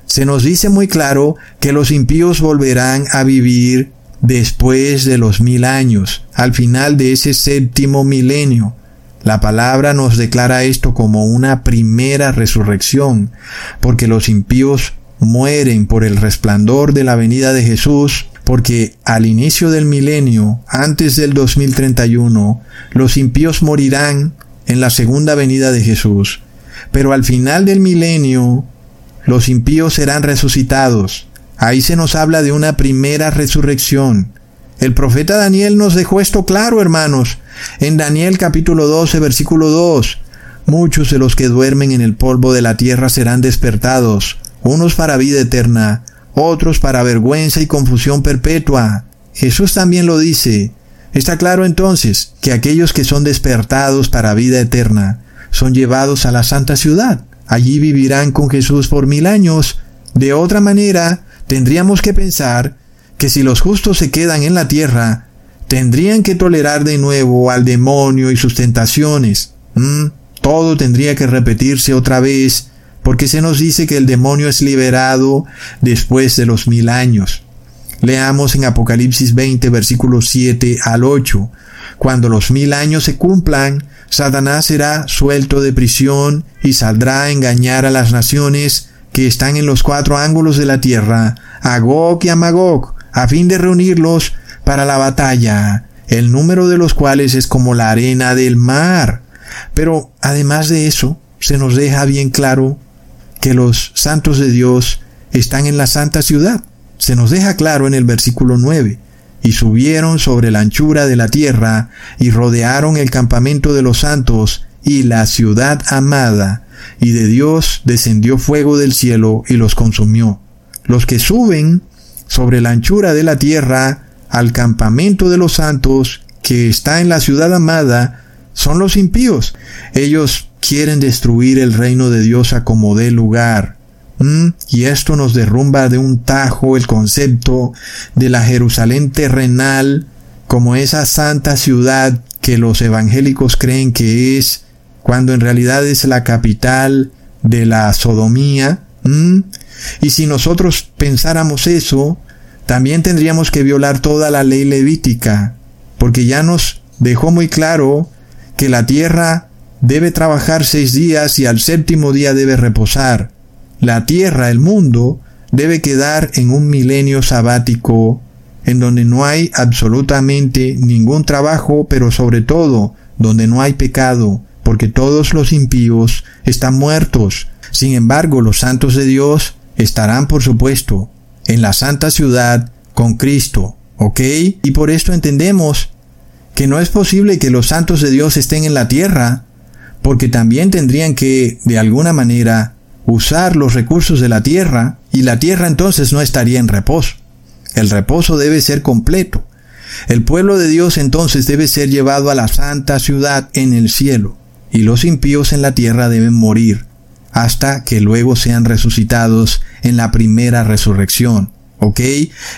Se nos dice muy claro que los impíos volverán a vivir después de los mil años, al final de ese séptimo milenio. La palabra nos declara esto como una primera resurrección, porque los impíos mueren por el resplandor de la venida de Jesús, porque al inicio del milenio, antes del 2031, los impíos morirán en la segunda venida de Jesús, pero al final del milenio, los impíos serán resucitados, Ahí se nos habla de una primera resurrección. El profeta Daniel nos dejó esto claro, hermanos. En Daniel capítulo 12, versículo 2. Muchos de los que duermen en el polvo de la tierra serán despertados, unos para vida eterna, otros para vergüenza y confusión perpetua. Jesús también lo dice. Está claro entonces que aquellos que son despertados para vida eterna son llevados a la santa ciudad. Allí vivirán con Jesús por mil años. De otra manera, tendríamos que pensar que si los justos se quedan en la tierra, tendrían que tolerar de nuevo al demonio y sus tentaciones. ¿Mm? Todo tendría que repetirse otra vez, porque se nos dice que el demonio es liberado después de los mil años. Leamos en Apocalipsis 20, versículos 7 al 8. Cuando los mil años se cumplan, Satanás será suelto de prisión y saldrá a engañar a las naciones que están en los cuatro ángulos de la tierra, a y a Magog, a fin de reunirlos para la batalla, el número de los cuales es como la arena del mar. Pero además de eso, se nos deja bien claro que los santos de Dios están en la santa ciudad. Se nos deja claro en el versículo 9. Y subieron sobre la anchura de la tierra y rodearon el campamento de los santos y la ciudad amada, y de Dios descendió fuego del cielo y los consumió. los que suben sobre la anchura de la tierra al campamento de los santos que está en la ciudad amada, son los impíos. Ellos quieren destruir el reino de Dios a como dé lugar. ¿Mm? Y esto nos derrumba de un tajo el concepto de la Jerusalén terrenal como esa santa ciudad que los evangélicos creen que es, cuando en realidad es la capital de la sodomía. Y si nosotros pensáramos eso, también tendríamos que violar toda la ley levítica, porque ya nos dejó muy claro que la tierra debe trabajar seis días y al séptimo día debe reposar. La tierra, el mundo, debe quedar en un milenio sabático, en donde no hay absolutamente ningún trabajo, pero sobre todo donde no hay pecado, porque todos los impíos están muertos. Sin embargo, los santos de Dios estarán, por supuesto, en la santa ciudad con Cristo, ¿ok? Y por esto entendemos que no es posible que los santos de Dios estén en la tierra, porque también tendrían que, de alguna manera, usar los recursos de la tierra, y la tierra entonces no estaría en reposo. El reposo debe ser completo. El pueblo de Dios entonces debe ser llevado a la santa ciudad en el cielo, y los impíos en la tierra deben morir, hasta que luego sean resucitados en la primera resurrección. ¿Ok?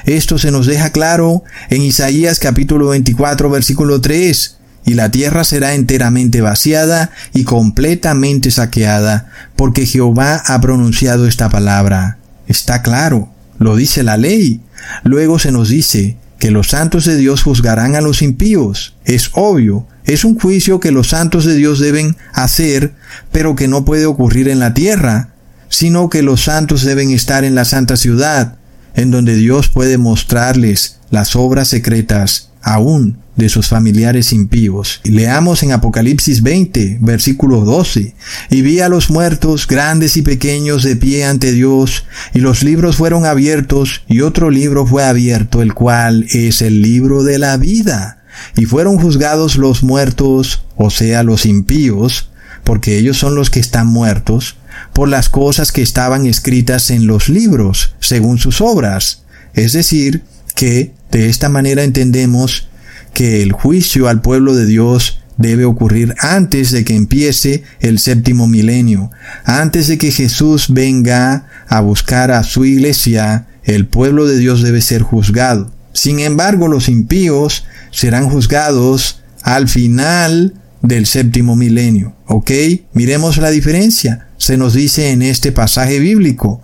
Esto se nos deja claro en Isaías capítulo 24 versículo 3. Y la tierra será enteramente vaciada y completamente saqueada, porque Jehová ha pronunciado esta palabra. Está claro, lo dice la ley. Luego se nos dice que los santos de Dios juzgarán a los impíos. Es obvio, es un juicio que los santos de Dios deben hacer, pero que no puede ocurrir en la tierra, sino que los santos deben estar en la santa ciudad, en donde Dios puede mostrarles las obras secretas aún de sus familiares impíos. Leamos en Apocalipsis 20, versículo 12. Y vi a los muertos, grandes y pequeños, de pie ante Dios, y los libros fueron abiertos, y otro libro fue abierto, el cual es el libro de la vida. Y fueron juzgados los muertos, o sea, los impíos, porque ellos son los que están muertos, por las cosas que estaban escritas en los libros, según sus obras. Es decir, que de esta manera entendemos que el juicio al pueblo de Dios debe ocurrir antes de que empiece el séptimo milenio, antes de que Jesús venga a buscar a su iglesia, el pueblo de Dios debe ser juzgado. Sin embargo, los impíos serán juzgados al final del séptimo milenio. ¿Ok? Miremos la diferencia. Se nos dice en este pasaje bíblico.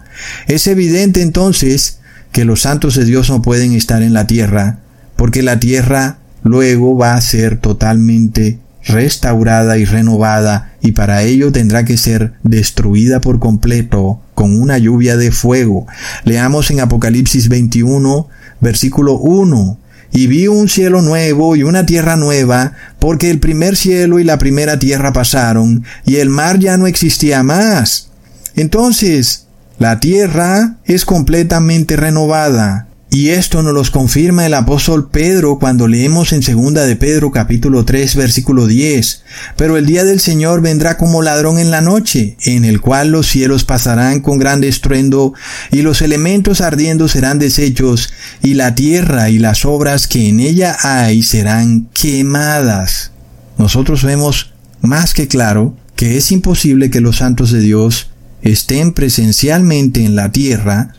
Es evidente entonces que los santos de Dios no pueden estar en la tierra, porque la tierra luego va a ser totalmente restaurada y renovada, y para ello tendrá que ser destruida por completo con una lluvia de fuego. Leamos en Apocalipsis 21, versículo 1 y vi un cielo nuevo y una tierra nueva, porque el primer cielo y la primera tierra pasaron, y el mar ya no existía más. Entonces, la tierra es completamente renovada, y esto nos lo confirma el apóstol Pedro cuando leemos en segunda de Pedro capítulo 3 versículo 10. Pero el día del Señor vendrá como ladrón en la noche, en el cual los cielos pasarán con grande estruendo, y los elementos ardiendo serán deshechos, y la tierra y las obras que en ella hay serán quemadas. Nosotros vemos más que claro que es imposible que los santos de Dios estén presencialmente en la tierra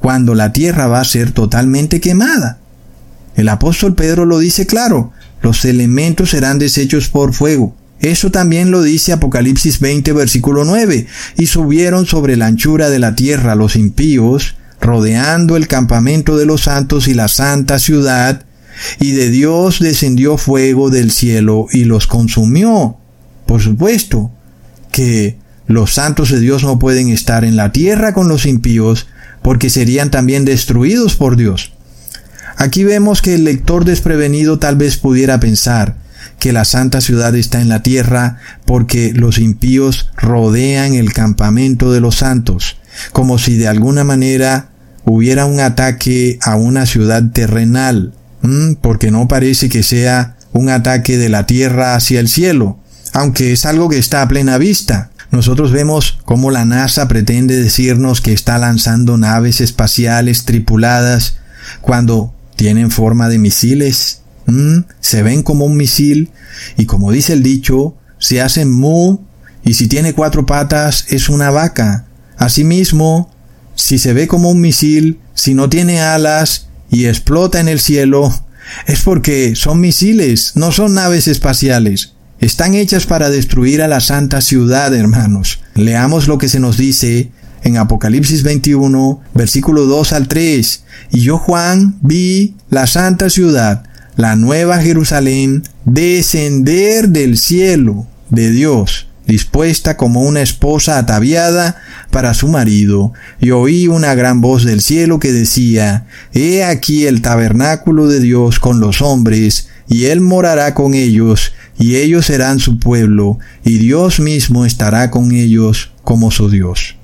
cuando la tierra va a ser totalmente quemada. El apóstol Pedro lo dice claro, los elementos serán deshechos por fuego. Eso también lo dice Apocalipsis 20 versículo 9, y subieron sobre la anchura de la tierra los impíos, rodeando el campamento de los santos y la santa ciudad, y de Dios descendió fuego del cielo y los consumió. Por supuesto que los santos de Dios no pueden estar en la tierra con los impíos, porque serían también destruidos por Dios. Aquí vemos que el lector desprevenido tal vez pudiera pensar que la santa ciudad está en la tierra porque los impíos rodean el campamento de los santos, como si de alguna manera hubiera un ataque a una ciudad terrenal, porque no parece que sea un ataque de la tierra hacia el cielo, aunque es algo que está a plena vista. Nosotros vemos cómo la NASA pretende decirnos que está lanzando naves espaciales tripuladas cuando tienen forma de misiles. Se ven como un misil y como dice el dicho, se hacen mu y si tiene cuatro patas es una vaca. Asimismo, si se ve como un misil, si no tiene alas y explota en el cielo, es porque son misiles, no son naves espaciales. Están hechas para destruir a la santa ciudad, hermanos. Leamos lo que se nos dice en Apocalipsis 21, versículo 2 al 3. Y yo, Juan, vi la santa ciudad, la nueva Jerusalén, descender del cielo de Dios dispuesta como una esposa ataviada para su marido, y oí una gran voz del cielo que decía, He aquí el tabernáculo de Dios con los hombres, y él morará con ellos, y ellos serán su pueblo, y Dios mismo estará con ellos como su Dios.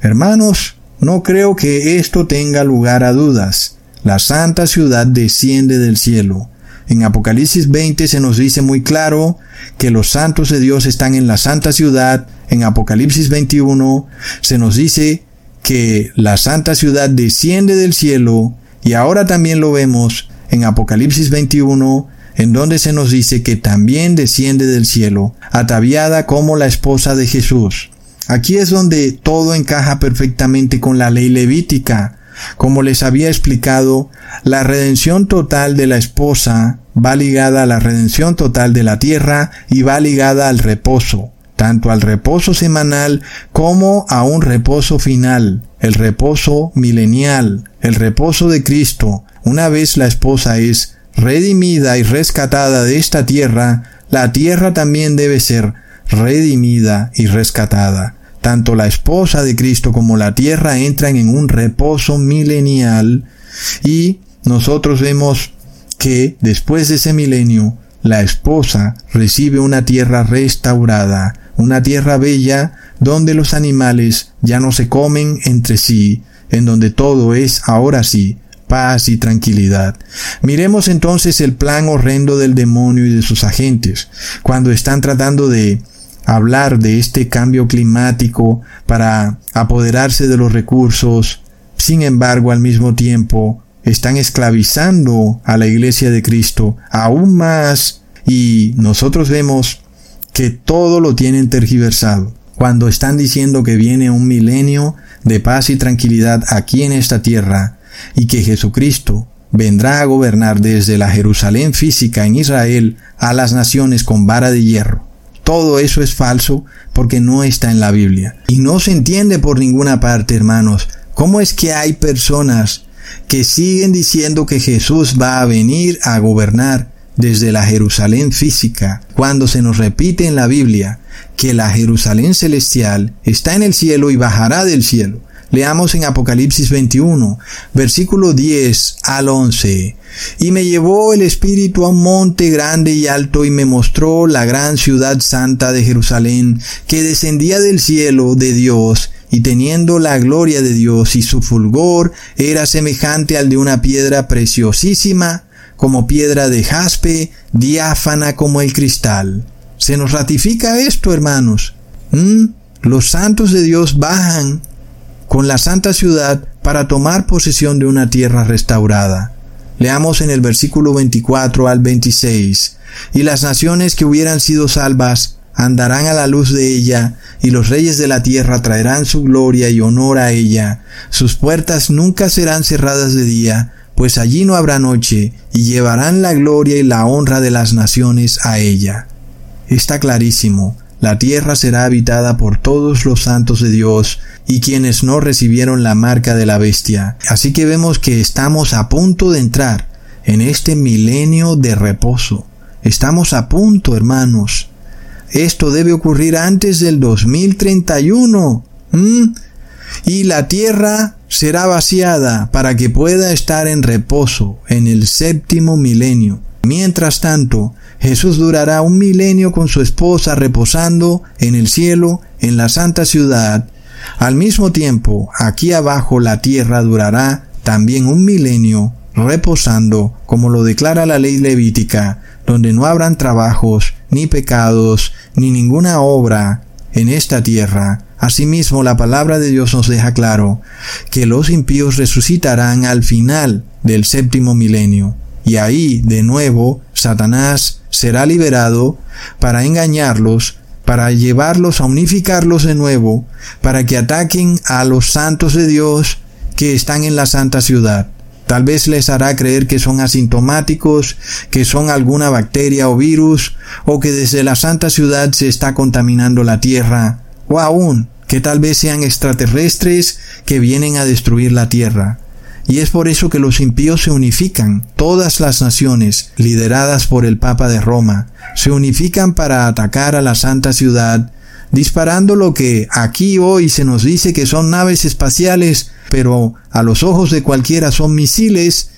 Hermanos, no creo que esto tenga lugar a dudas. La santa ciudad desciende del cielo. En Apocalipsis 20 se nos dice muy claro que los santos de Dios están en la santa ciudad. En Apocalipsis 21 se nos dice que la santa ciudad desciende del cielo y ahora también lo vemos en Apocalipsis 21 en donde se nos dice que también desciende del cielo, ataviada como la esposa de Jesús. Aquí es donde todo encaja perfectamente con la ley levítica, como les había explicado, la redención total de la esposa va ligada a la redención total de la tierra y va ligada al reposo, tanto al reposo semanal como a un reposo final, el reposo milenial, el reposo de Cristo. Una vez la esposa es redimida y rescatada de esta tierra, la tierra también debe ser redimida y rescatada. Tanto la esposa de Cristo como la tierra entran en un reposo milenial y nosotros vemos que después de ese milenio la esposa recibe una tierra restaurada, una tierra bella donde los animales ya no se comen entre sí, en donde todo es ahora sí paz y tranquilidad. Miremos entonces el plan horrendo del demonio y de sus agentes, cuando están tratando de hablar de este cambio climático para apoderarse de los recursos, sin embargo al mismo tiempo están esclavizando a la iglesia de Cristo aún más y nosotros vemos que todo lo tienen tergiversado. Cuando están diciendo que viene un milenio de paz y tranquilidad aquí en esta tierra y que Jesucristo vendrá a gobernar desde la Jerusalén física en Israel a las naciones con vara de hierro. Todo eso es falso porque no está en la Biblia. Y no se entiende por ninguna parte, hermanos, cómo es que hay personas que siguen diciendo que Jesús va a venir a gobernar desde la Jerusalén física, cuando se nos repite en la Biblia que la Jerusalén celestial está en el cielo y bajará del cielo. Leamos en Apocalipsis 21, versículo 10 al 11. Y me llevó el Espíritu a un monte grande y alto y me mostró la gran ciudad santa de Jerusalén, que descendía del cielo de Dios, y teniendo la gloria de Dios y su fulgor era semejante al de una piedra preciosísima, como piedra de jaspe, diáfana como el cristal. Se nos ratifica esto, hermanos. ¿Mm? Los santos de Dios bajan con la santa ciudad para tomar posesión de una tierra restaurada. Leamos en el versículo 24 al 26. Y las naciones que hubieran sido salvas andarán a la luz de ella, y los reyes de la tierra traerán su gloria y honor a ella. Sus puertas nunca serán cerradas de día, pues allí no habrá noche, y llevarán la gloria y la honra de las naciones a ella. Está clarísimo, la tierra será habitada por todos los santos de Dios y quienes no recibieron la marca de la bestia. Así que vemos que estamos a punto de entrar en este milenio de reposo. Estamos a punto, hermanos. Esto debe ocurrir antes del 2031. Y la tierra será vaciada para que pueda estar en reposo en el séptimo milenio. Mientras tanto, Jesús durará un milenio con su esposa reposando en el cielo, en la santa ciudad. Al mismo tiempo, aquí abajo la tierra durará también un milenio reposando, como lo declara la ley levítica, donde no habrán trabajos, ni pecados, ni ninguna obra en esta tierra. Asimismo, la palabra de Dios nos deja claro que los impíos resucitarán al final del séptimo milenio. Y ahí, de nuevo, Satanás será liberado para engañarlos, para llevarlos a unificarlos de nuevo, para que ataquen a los santos de Dios que están en la santa ciudad. Tal vez les hará creer que son asintomáticos, que son alguna bacteria o virus, o que desde la santa ciudad se está contaminando la tierra, o aún que tal vez sean extraterrestres que vienen a destruir la tierra. Y es por eso que los impíos se unifican. Todas las naciones, lideradas por el Papa de Roma, se unifican para atacar a la santa ciudad, disparando lo que aquí hoy se nos dice que son naves espaciales, pero a los ojos de cualquiera son misiles,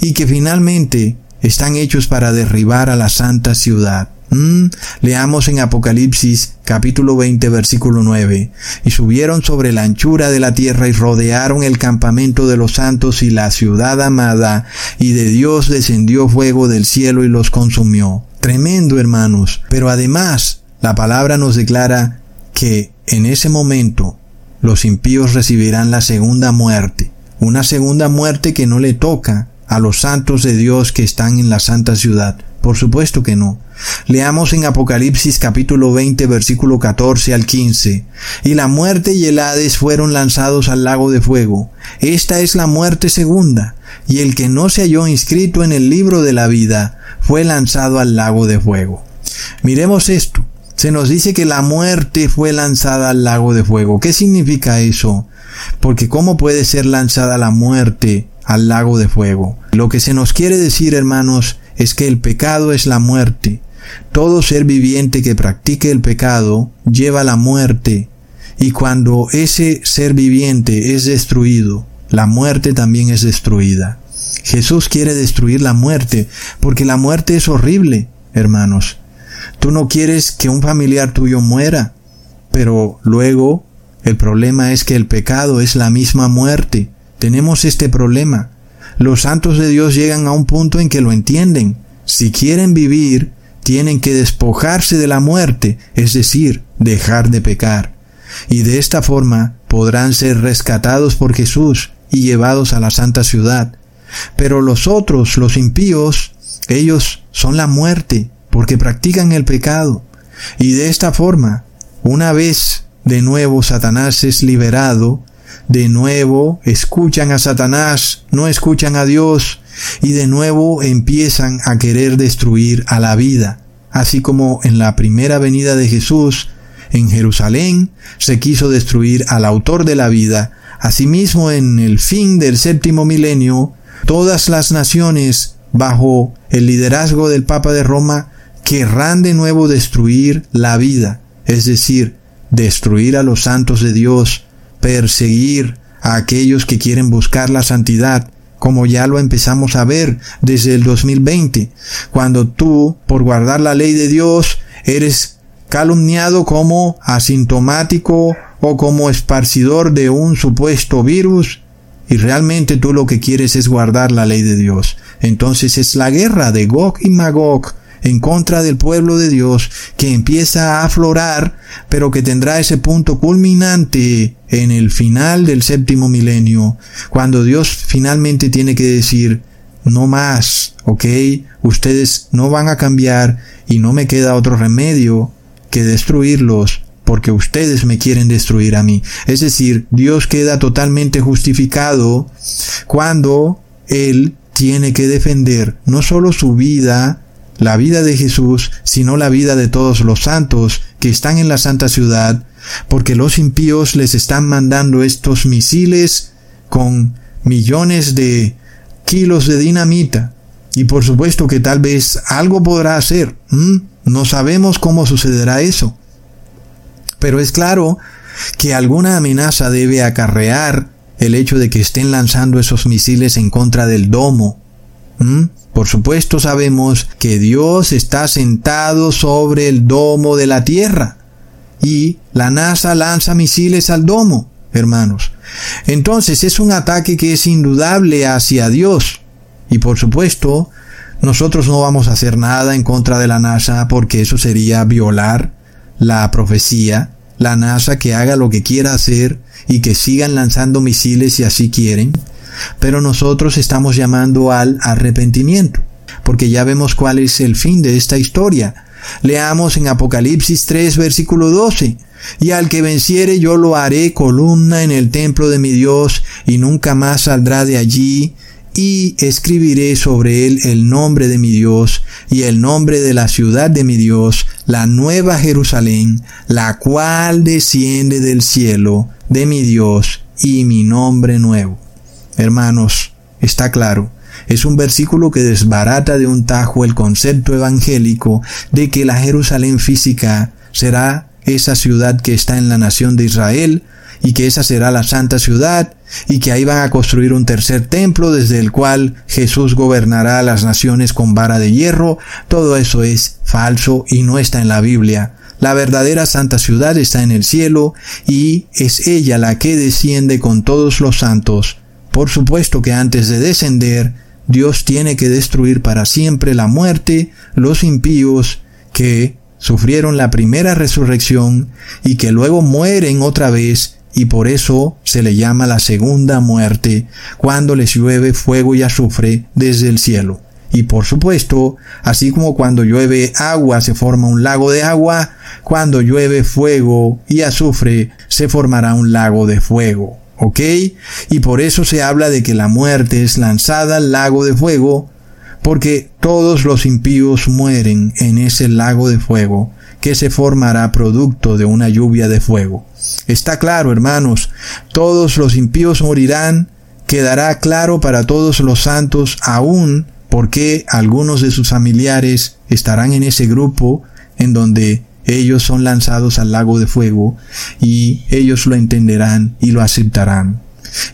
y que finalmente están hechos para derribar a la santa ciudad. Mm, leamos en Apocalipsis capítulo 20 versículo 9. Y subieron sobre la anchura de la tierra y rodearon el campamento de los santos y la ciudad amada, y de Dios descendió fuego del cielo y los consumió. Tremendo, hermanos. Pero además, la palabra nos declara que en ese momento los impíos recibirán la segunda muerte, una segunda muerte que no le toca a los santos de Dios que están en la santa ciudad. Por supuesto que no. Leamos en Apocalipsis capítulo 20 versículo 14 al 15. Y la muerte y el Hades fueron lanzados al lago de fuego. Esta es la muerte segunda. Y el que no se halló inscrito en el libro de la vida fue lanzado al lago de fuego. Miremos esto. Se nos dice que la muerte fue lanzada al lago de fuego. ¿Qué significa eso? Porque ¿cómo puede ser lanzada la muerte al lago de fuego? Lo que se nos quiere decir, hermanos, es que el pecado es la muerte. Todo ser viviente que practique el pecado lleva la muerte, y cuando ese ser viviente es destruido, la muerte también es destruida. Jesús quiere destruir la muerte, porque la muerte es horrible, hermanos. Tú no quieres que un familiar tuyo muera, pero luego el problema es que el pecado es la misma muerte. Tenemos este problema. Los santos de Dios llegan a un punto en que lo entienden. Si quieren vivir, tienen que despojarse de la muerte, es decir, dejar de pecar. Y de esta forma podrán ser rescatados por Jesús y llevados a la santa ciudad. Pero los otros, los impíos, ellos son la muerte, porque practican el pecado. Y de esta forma, una vez de nuevo Satanás es liberado, de nuevo escuchan a Satanás, no escuchan a Dios, y de nuevo empiezan a querer destruir a la vida. Así como en la primera venida de Jesús, en Jerusalén, se quiso destruir al autor de la vida, asimismo en el fin del séptimo milenio, todas las naciones, bajo el liderazgo del Papa de Roma, querrán de nuevo destruir la vida, es decir, destruir a los santos de Dios, perseguir a aquellos que quieren buscar la santidad, como ya lo empezamos a ver desde el 2020, cuando tú, por guardar la ley de Dios, eres calumniado como asintomático o como esparcidor de un supuesto virus, y realmente tú lo que quieres es guardar la ley de Dios. Entonces es la guerra de Gog y Magog en contra del pueblo de Dios que empieza a aflorar, pero que tendrá ese punto culminante en el final del séptimo milenio, cuando Dios finalmente tiene que decir, no más, ok, ustedes no van a cambiar y no me queda otro remedio que destruirlos porque ustedes me quieren destruir a mí. Es decir, Dios queda totalmente justificado cuando Él tiene que defender no solo su vida, la vida de Jesús, sino la vida de todos los santos que están en la santa ciudad, porque los impíos les están mandando estos misiles con millones de kilos de dinamita. Y por supuesto que tal vez algo podrá hacer. No sabemos cómo sucederá eso. Pero es claro que alguna amenaza debe acarrear el hecho de que estén lanzando esos misiles en contra del domo. Por supuesto sabemos que Dios está sentado sobre el domo de la tierra y la NASA lanza misiles al domo, hermanos. Entonces es un ataque que es indudable hacia Dios. Y por supuesto, nosotros no vamos a hacer nada en contra de la NASA porque eso sería violar la profecía la NASA que haga lo que quiera hacer y que sigan lanzando misiles si así quieren, pero nosotros estamos llamando al arrepentimiento, porque ya vemos cuál es el fin de esta historia. Leamos en Apocalipsis 3, versículo 12. Y al que venciere yo lo haré columna en el templo de mi Dios, y nunca más saldrá de allí, y escribiré sobre él el nombre de mi Dios y el nombre de la ciudad de mi Dios, la nueva Jerusalén, la cual desciende del cielo de mi Dios y mi nombre nuevo. Hermanos, está claro, es un versículo que desbarata de un tajo el concepto evangélico de que la Jerusalén física será esa ciudad que está en la nación de Israel, y que esa será la santa ciudad, y que ahí van a construir un tercer templo desde el cual Jesús gobernará a las naciones con vara de hierro, todo eso es falso y no está en la Biblia. La verdadera santa ciudad está en el cielo y es ella la que desciende con todos los santos. Por supuesto que antes de descender, Dios tiene que destruir para siempre la muerte, los impíos que sufrieron la primera resurrección y que luego mueren otra vez y por eso se le llama la segunda muerte, cuando les llueve fuego y azufre desde el cielo. Y por supuesto, así como cuando llueve agua se forma un lago de agua, cuando llueve fuego y azufre se formará un lago de fuego. ¿Ok? Y por eso se habla de que la muerte es lanzada al lago de fuego, porque todos los impíos mueren en ese lago de fuego que se formará producto de una lluvia de fuego. Está claro, hermanos, todos los impíos morirán, quedará claro para todos los santos aún porque algunos de sus familiares estarán en ese grupo en donde ellos son lanzados al lago de fuego y ellos lo entenderán y lo aceptarán.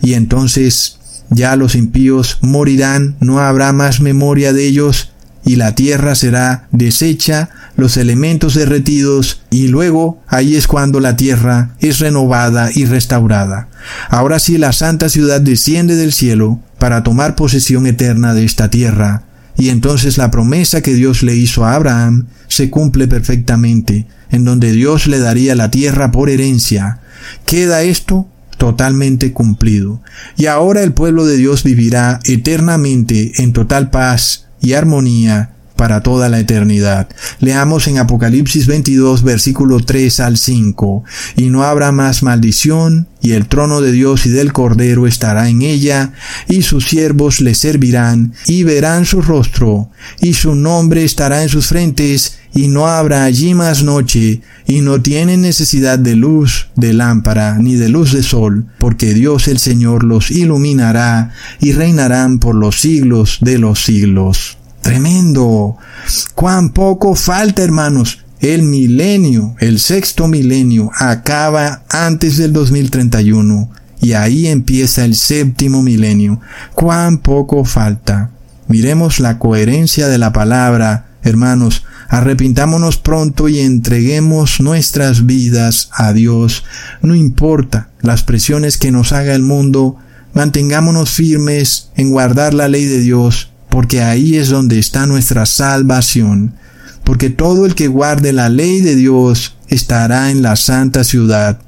Y entonces ya los impíos morirán, no habrá más memoria de ellos y la tierra será deshecha, los elementos derretidos, y luego ahí es cuando la tierra es renovada y restaurada. Ahora sí la santa ciudad desciende del cielo para tomar posesión eterna de esta tierra, y entonces la promesa que Dios le hizo a Abraham se cumple perfectamente, en donde Dios le daría la tierra por herencia. Queda esto totalmente cumplido. Y ahora el pueblo de Dios vivirá eternamente en total paz y armonía para toda la eternidad. Leamos en Apocalipsis 22 versículo 3 al 5. Y no habrá más maldición, y el trono de Dios y del Cordero estará en ella, y sus siervos le servirán, y verán su rostro, y su nombre estará en sus frentes, y no habrá allí más noche, y no tienen necesidad de luz de lámpara, ni de luz de sol, porque Dios el Señor los iluminará, y reinarán por los siglos de los siglos. Tremendo. Cuán poco falta, hermanos. El milenio, el sexto milenio, acaba antes del 2031 y ahí empieza el séptimo milenio. Cuán poco falta. Miremos la coherencia de la palabra, hermanos. Arrepintámonos pronto y entreguemos nuestras vidas a Dios. No importa las presiones que nos haga el mundo, mantengámonos firmes en guardar la ley de Dios porque ahí es donde está nuestra salvación, porque todo el que guarde la ley de Dios estará en la santa ciudad.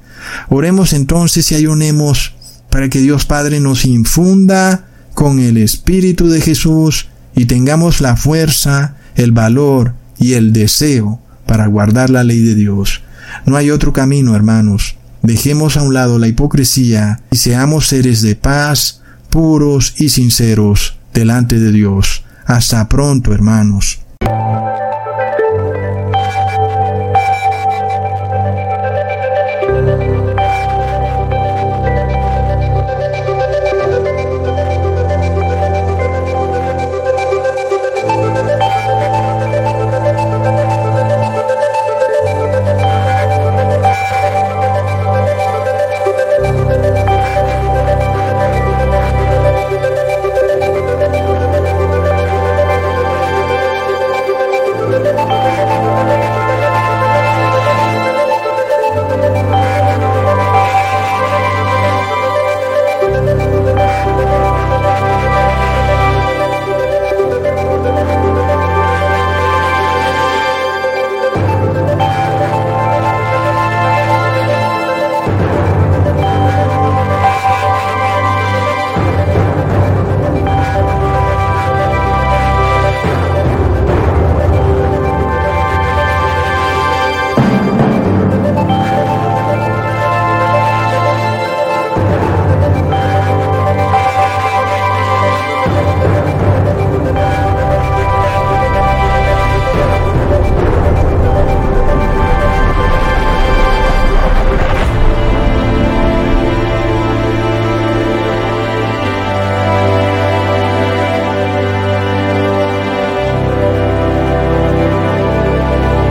Oremos entonces y ayunemos para que Dios Padre nos infunda con el Espíritu de Jesús y tengamos la fuerza, el valor y el deseo para guardar la ley de Dios. No hay otro camino, hermanos. Dejemos a un lado la hipocresía y seamos seres de paz, puros y sinceros delante de Dios. Hasta pronto, hermanos.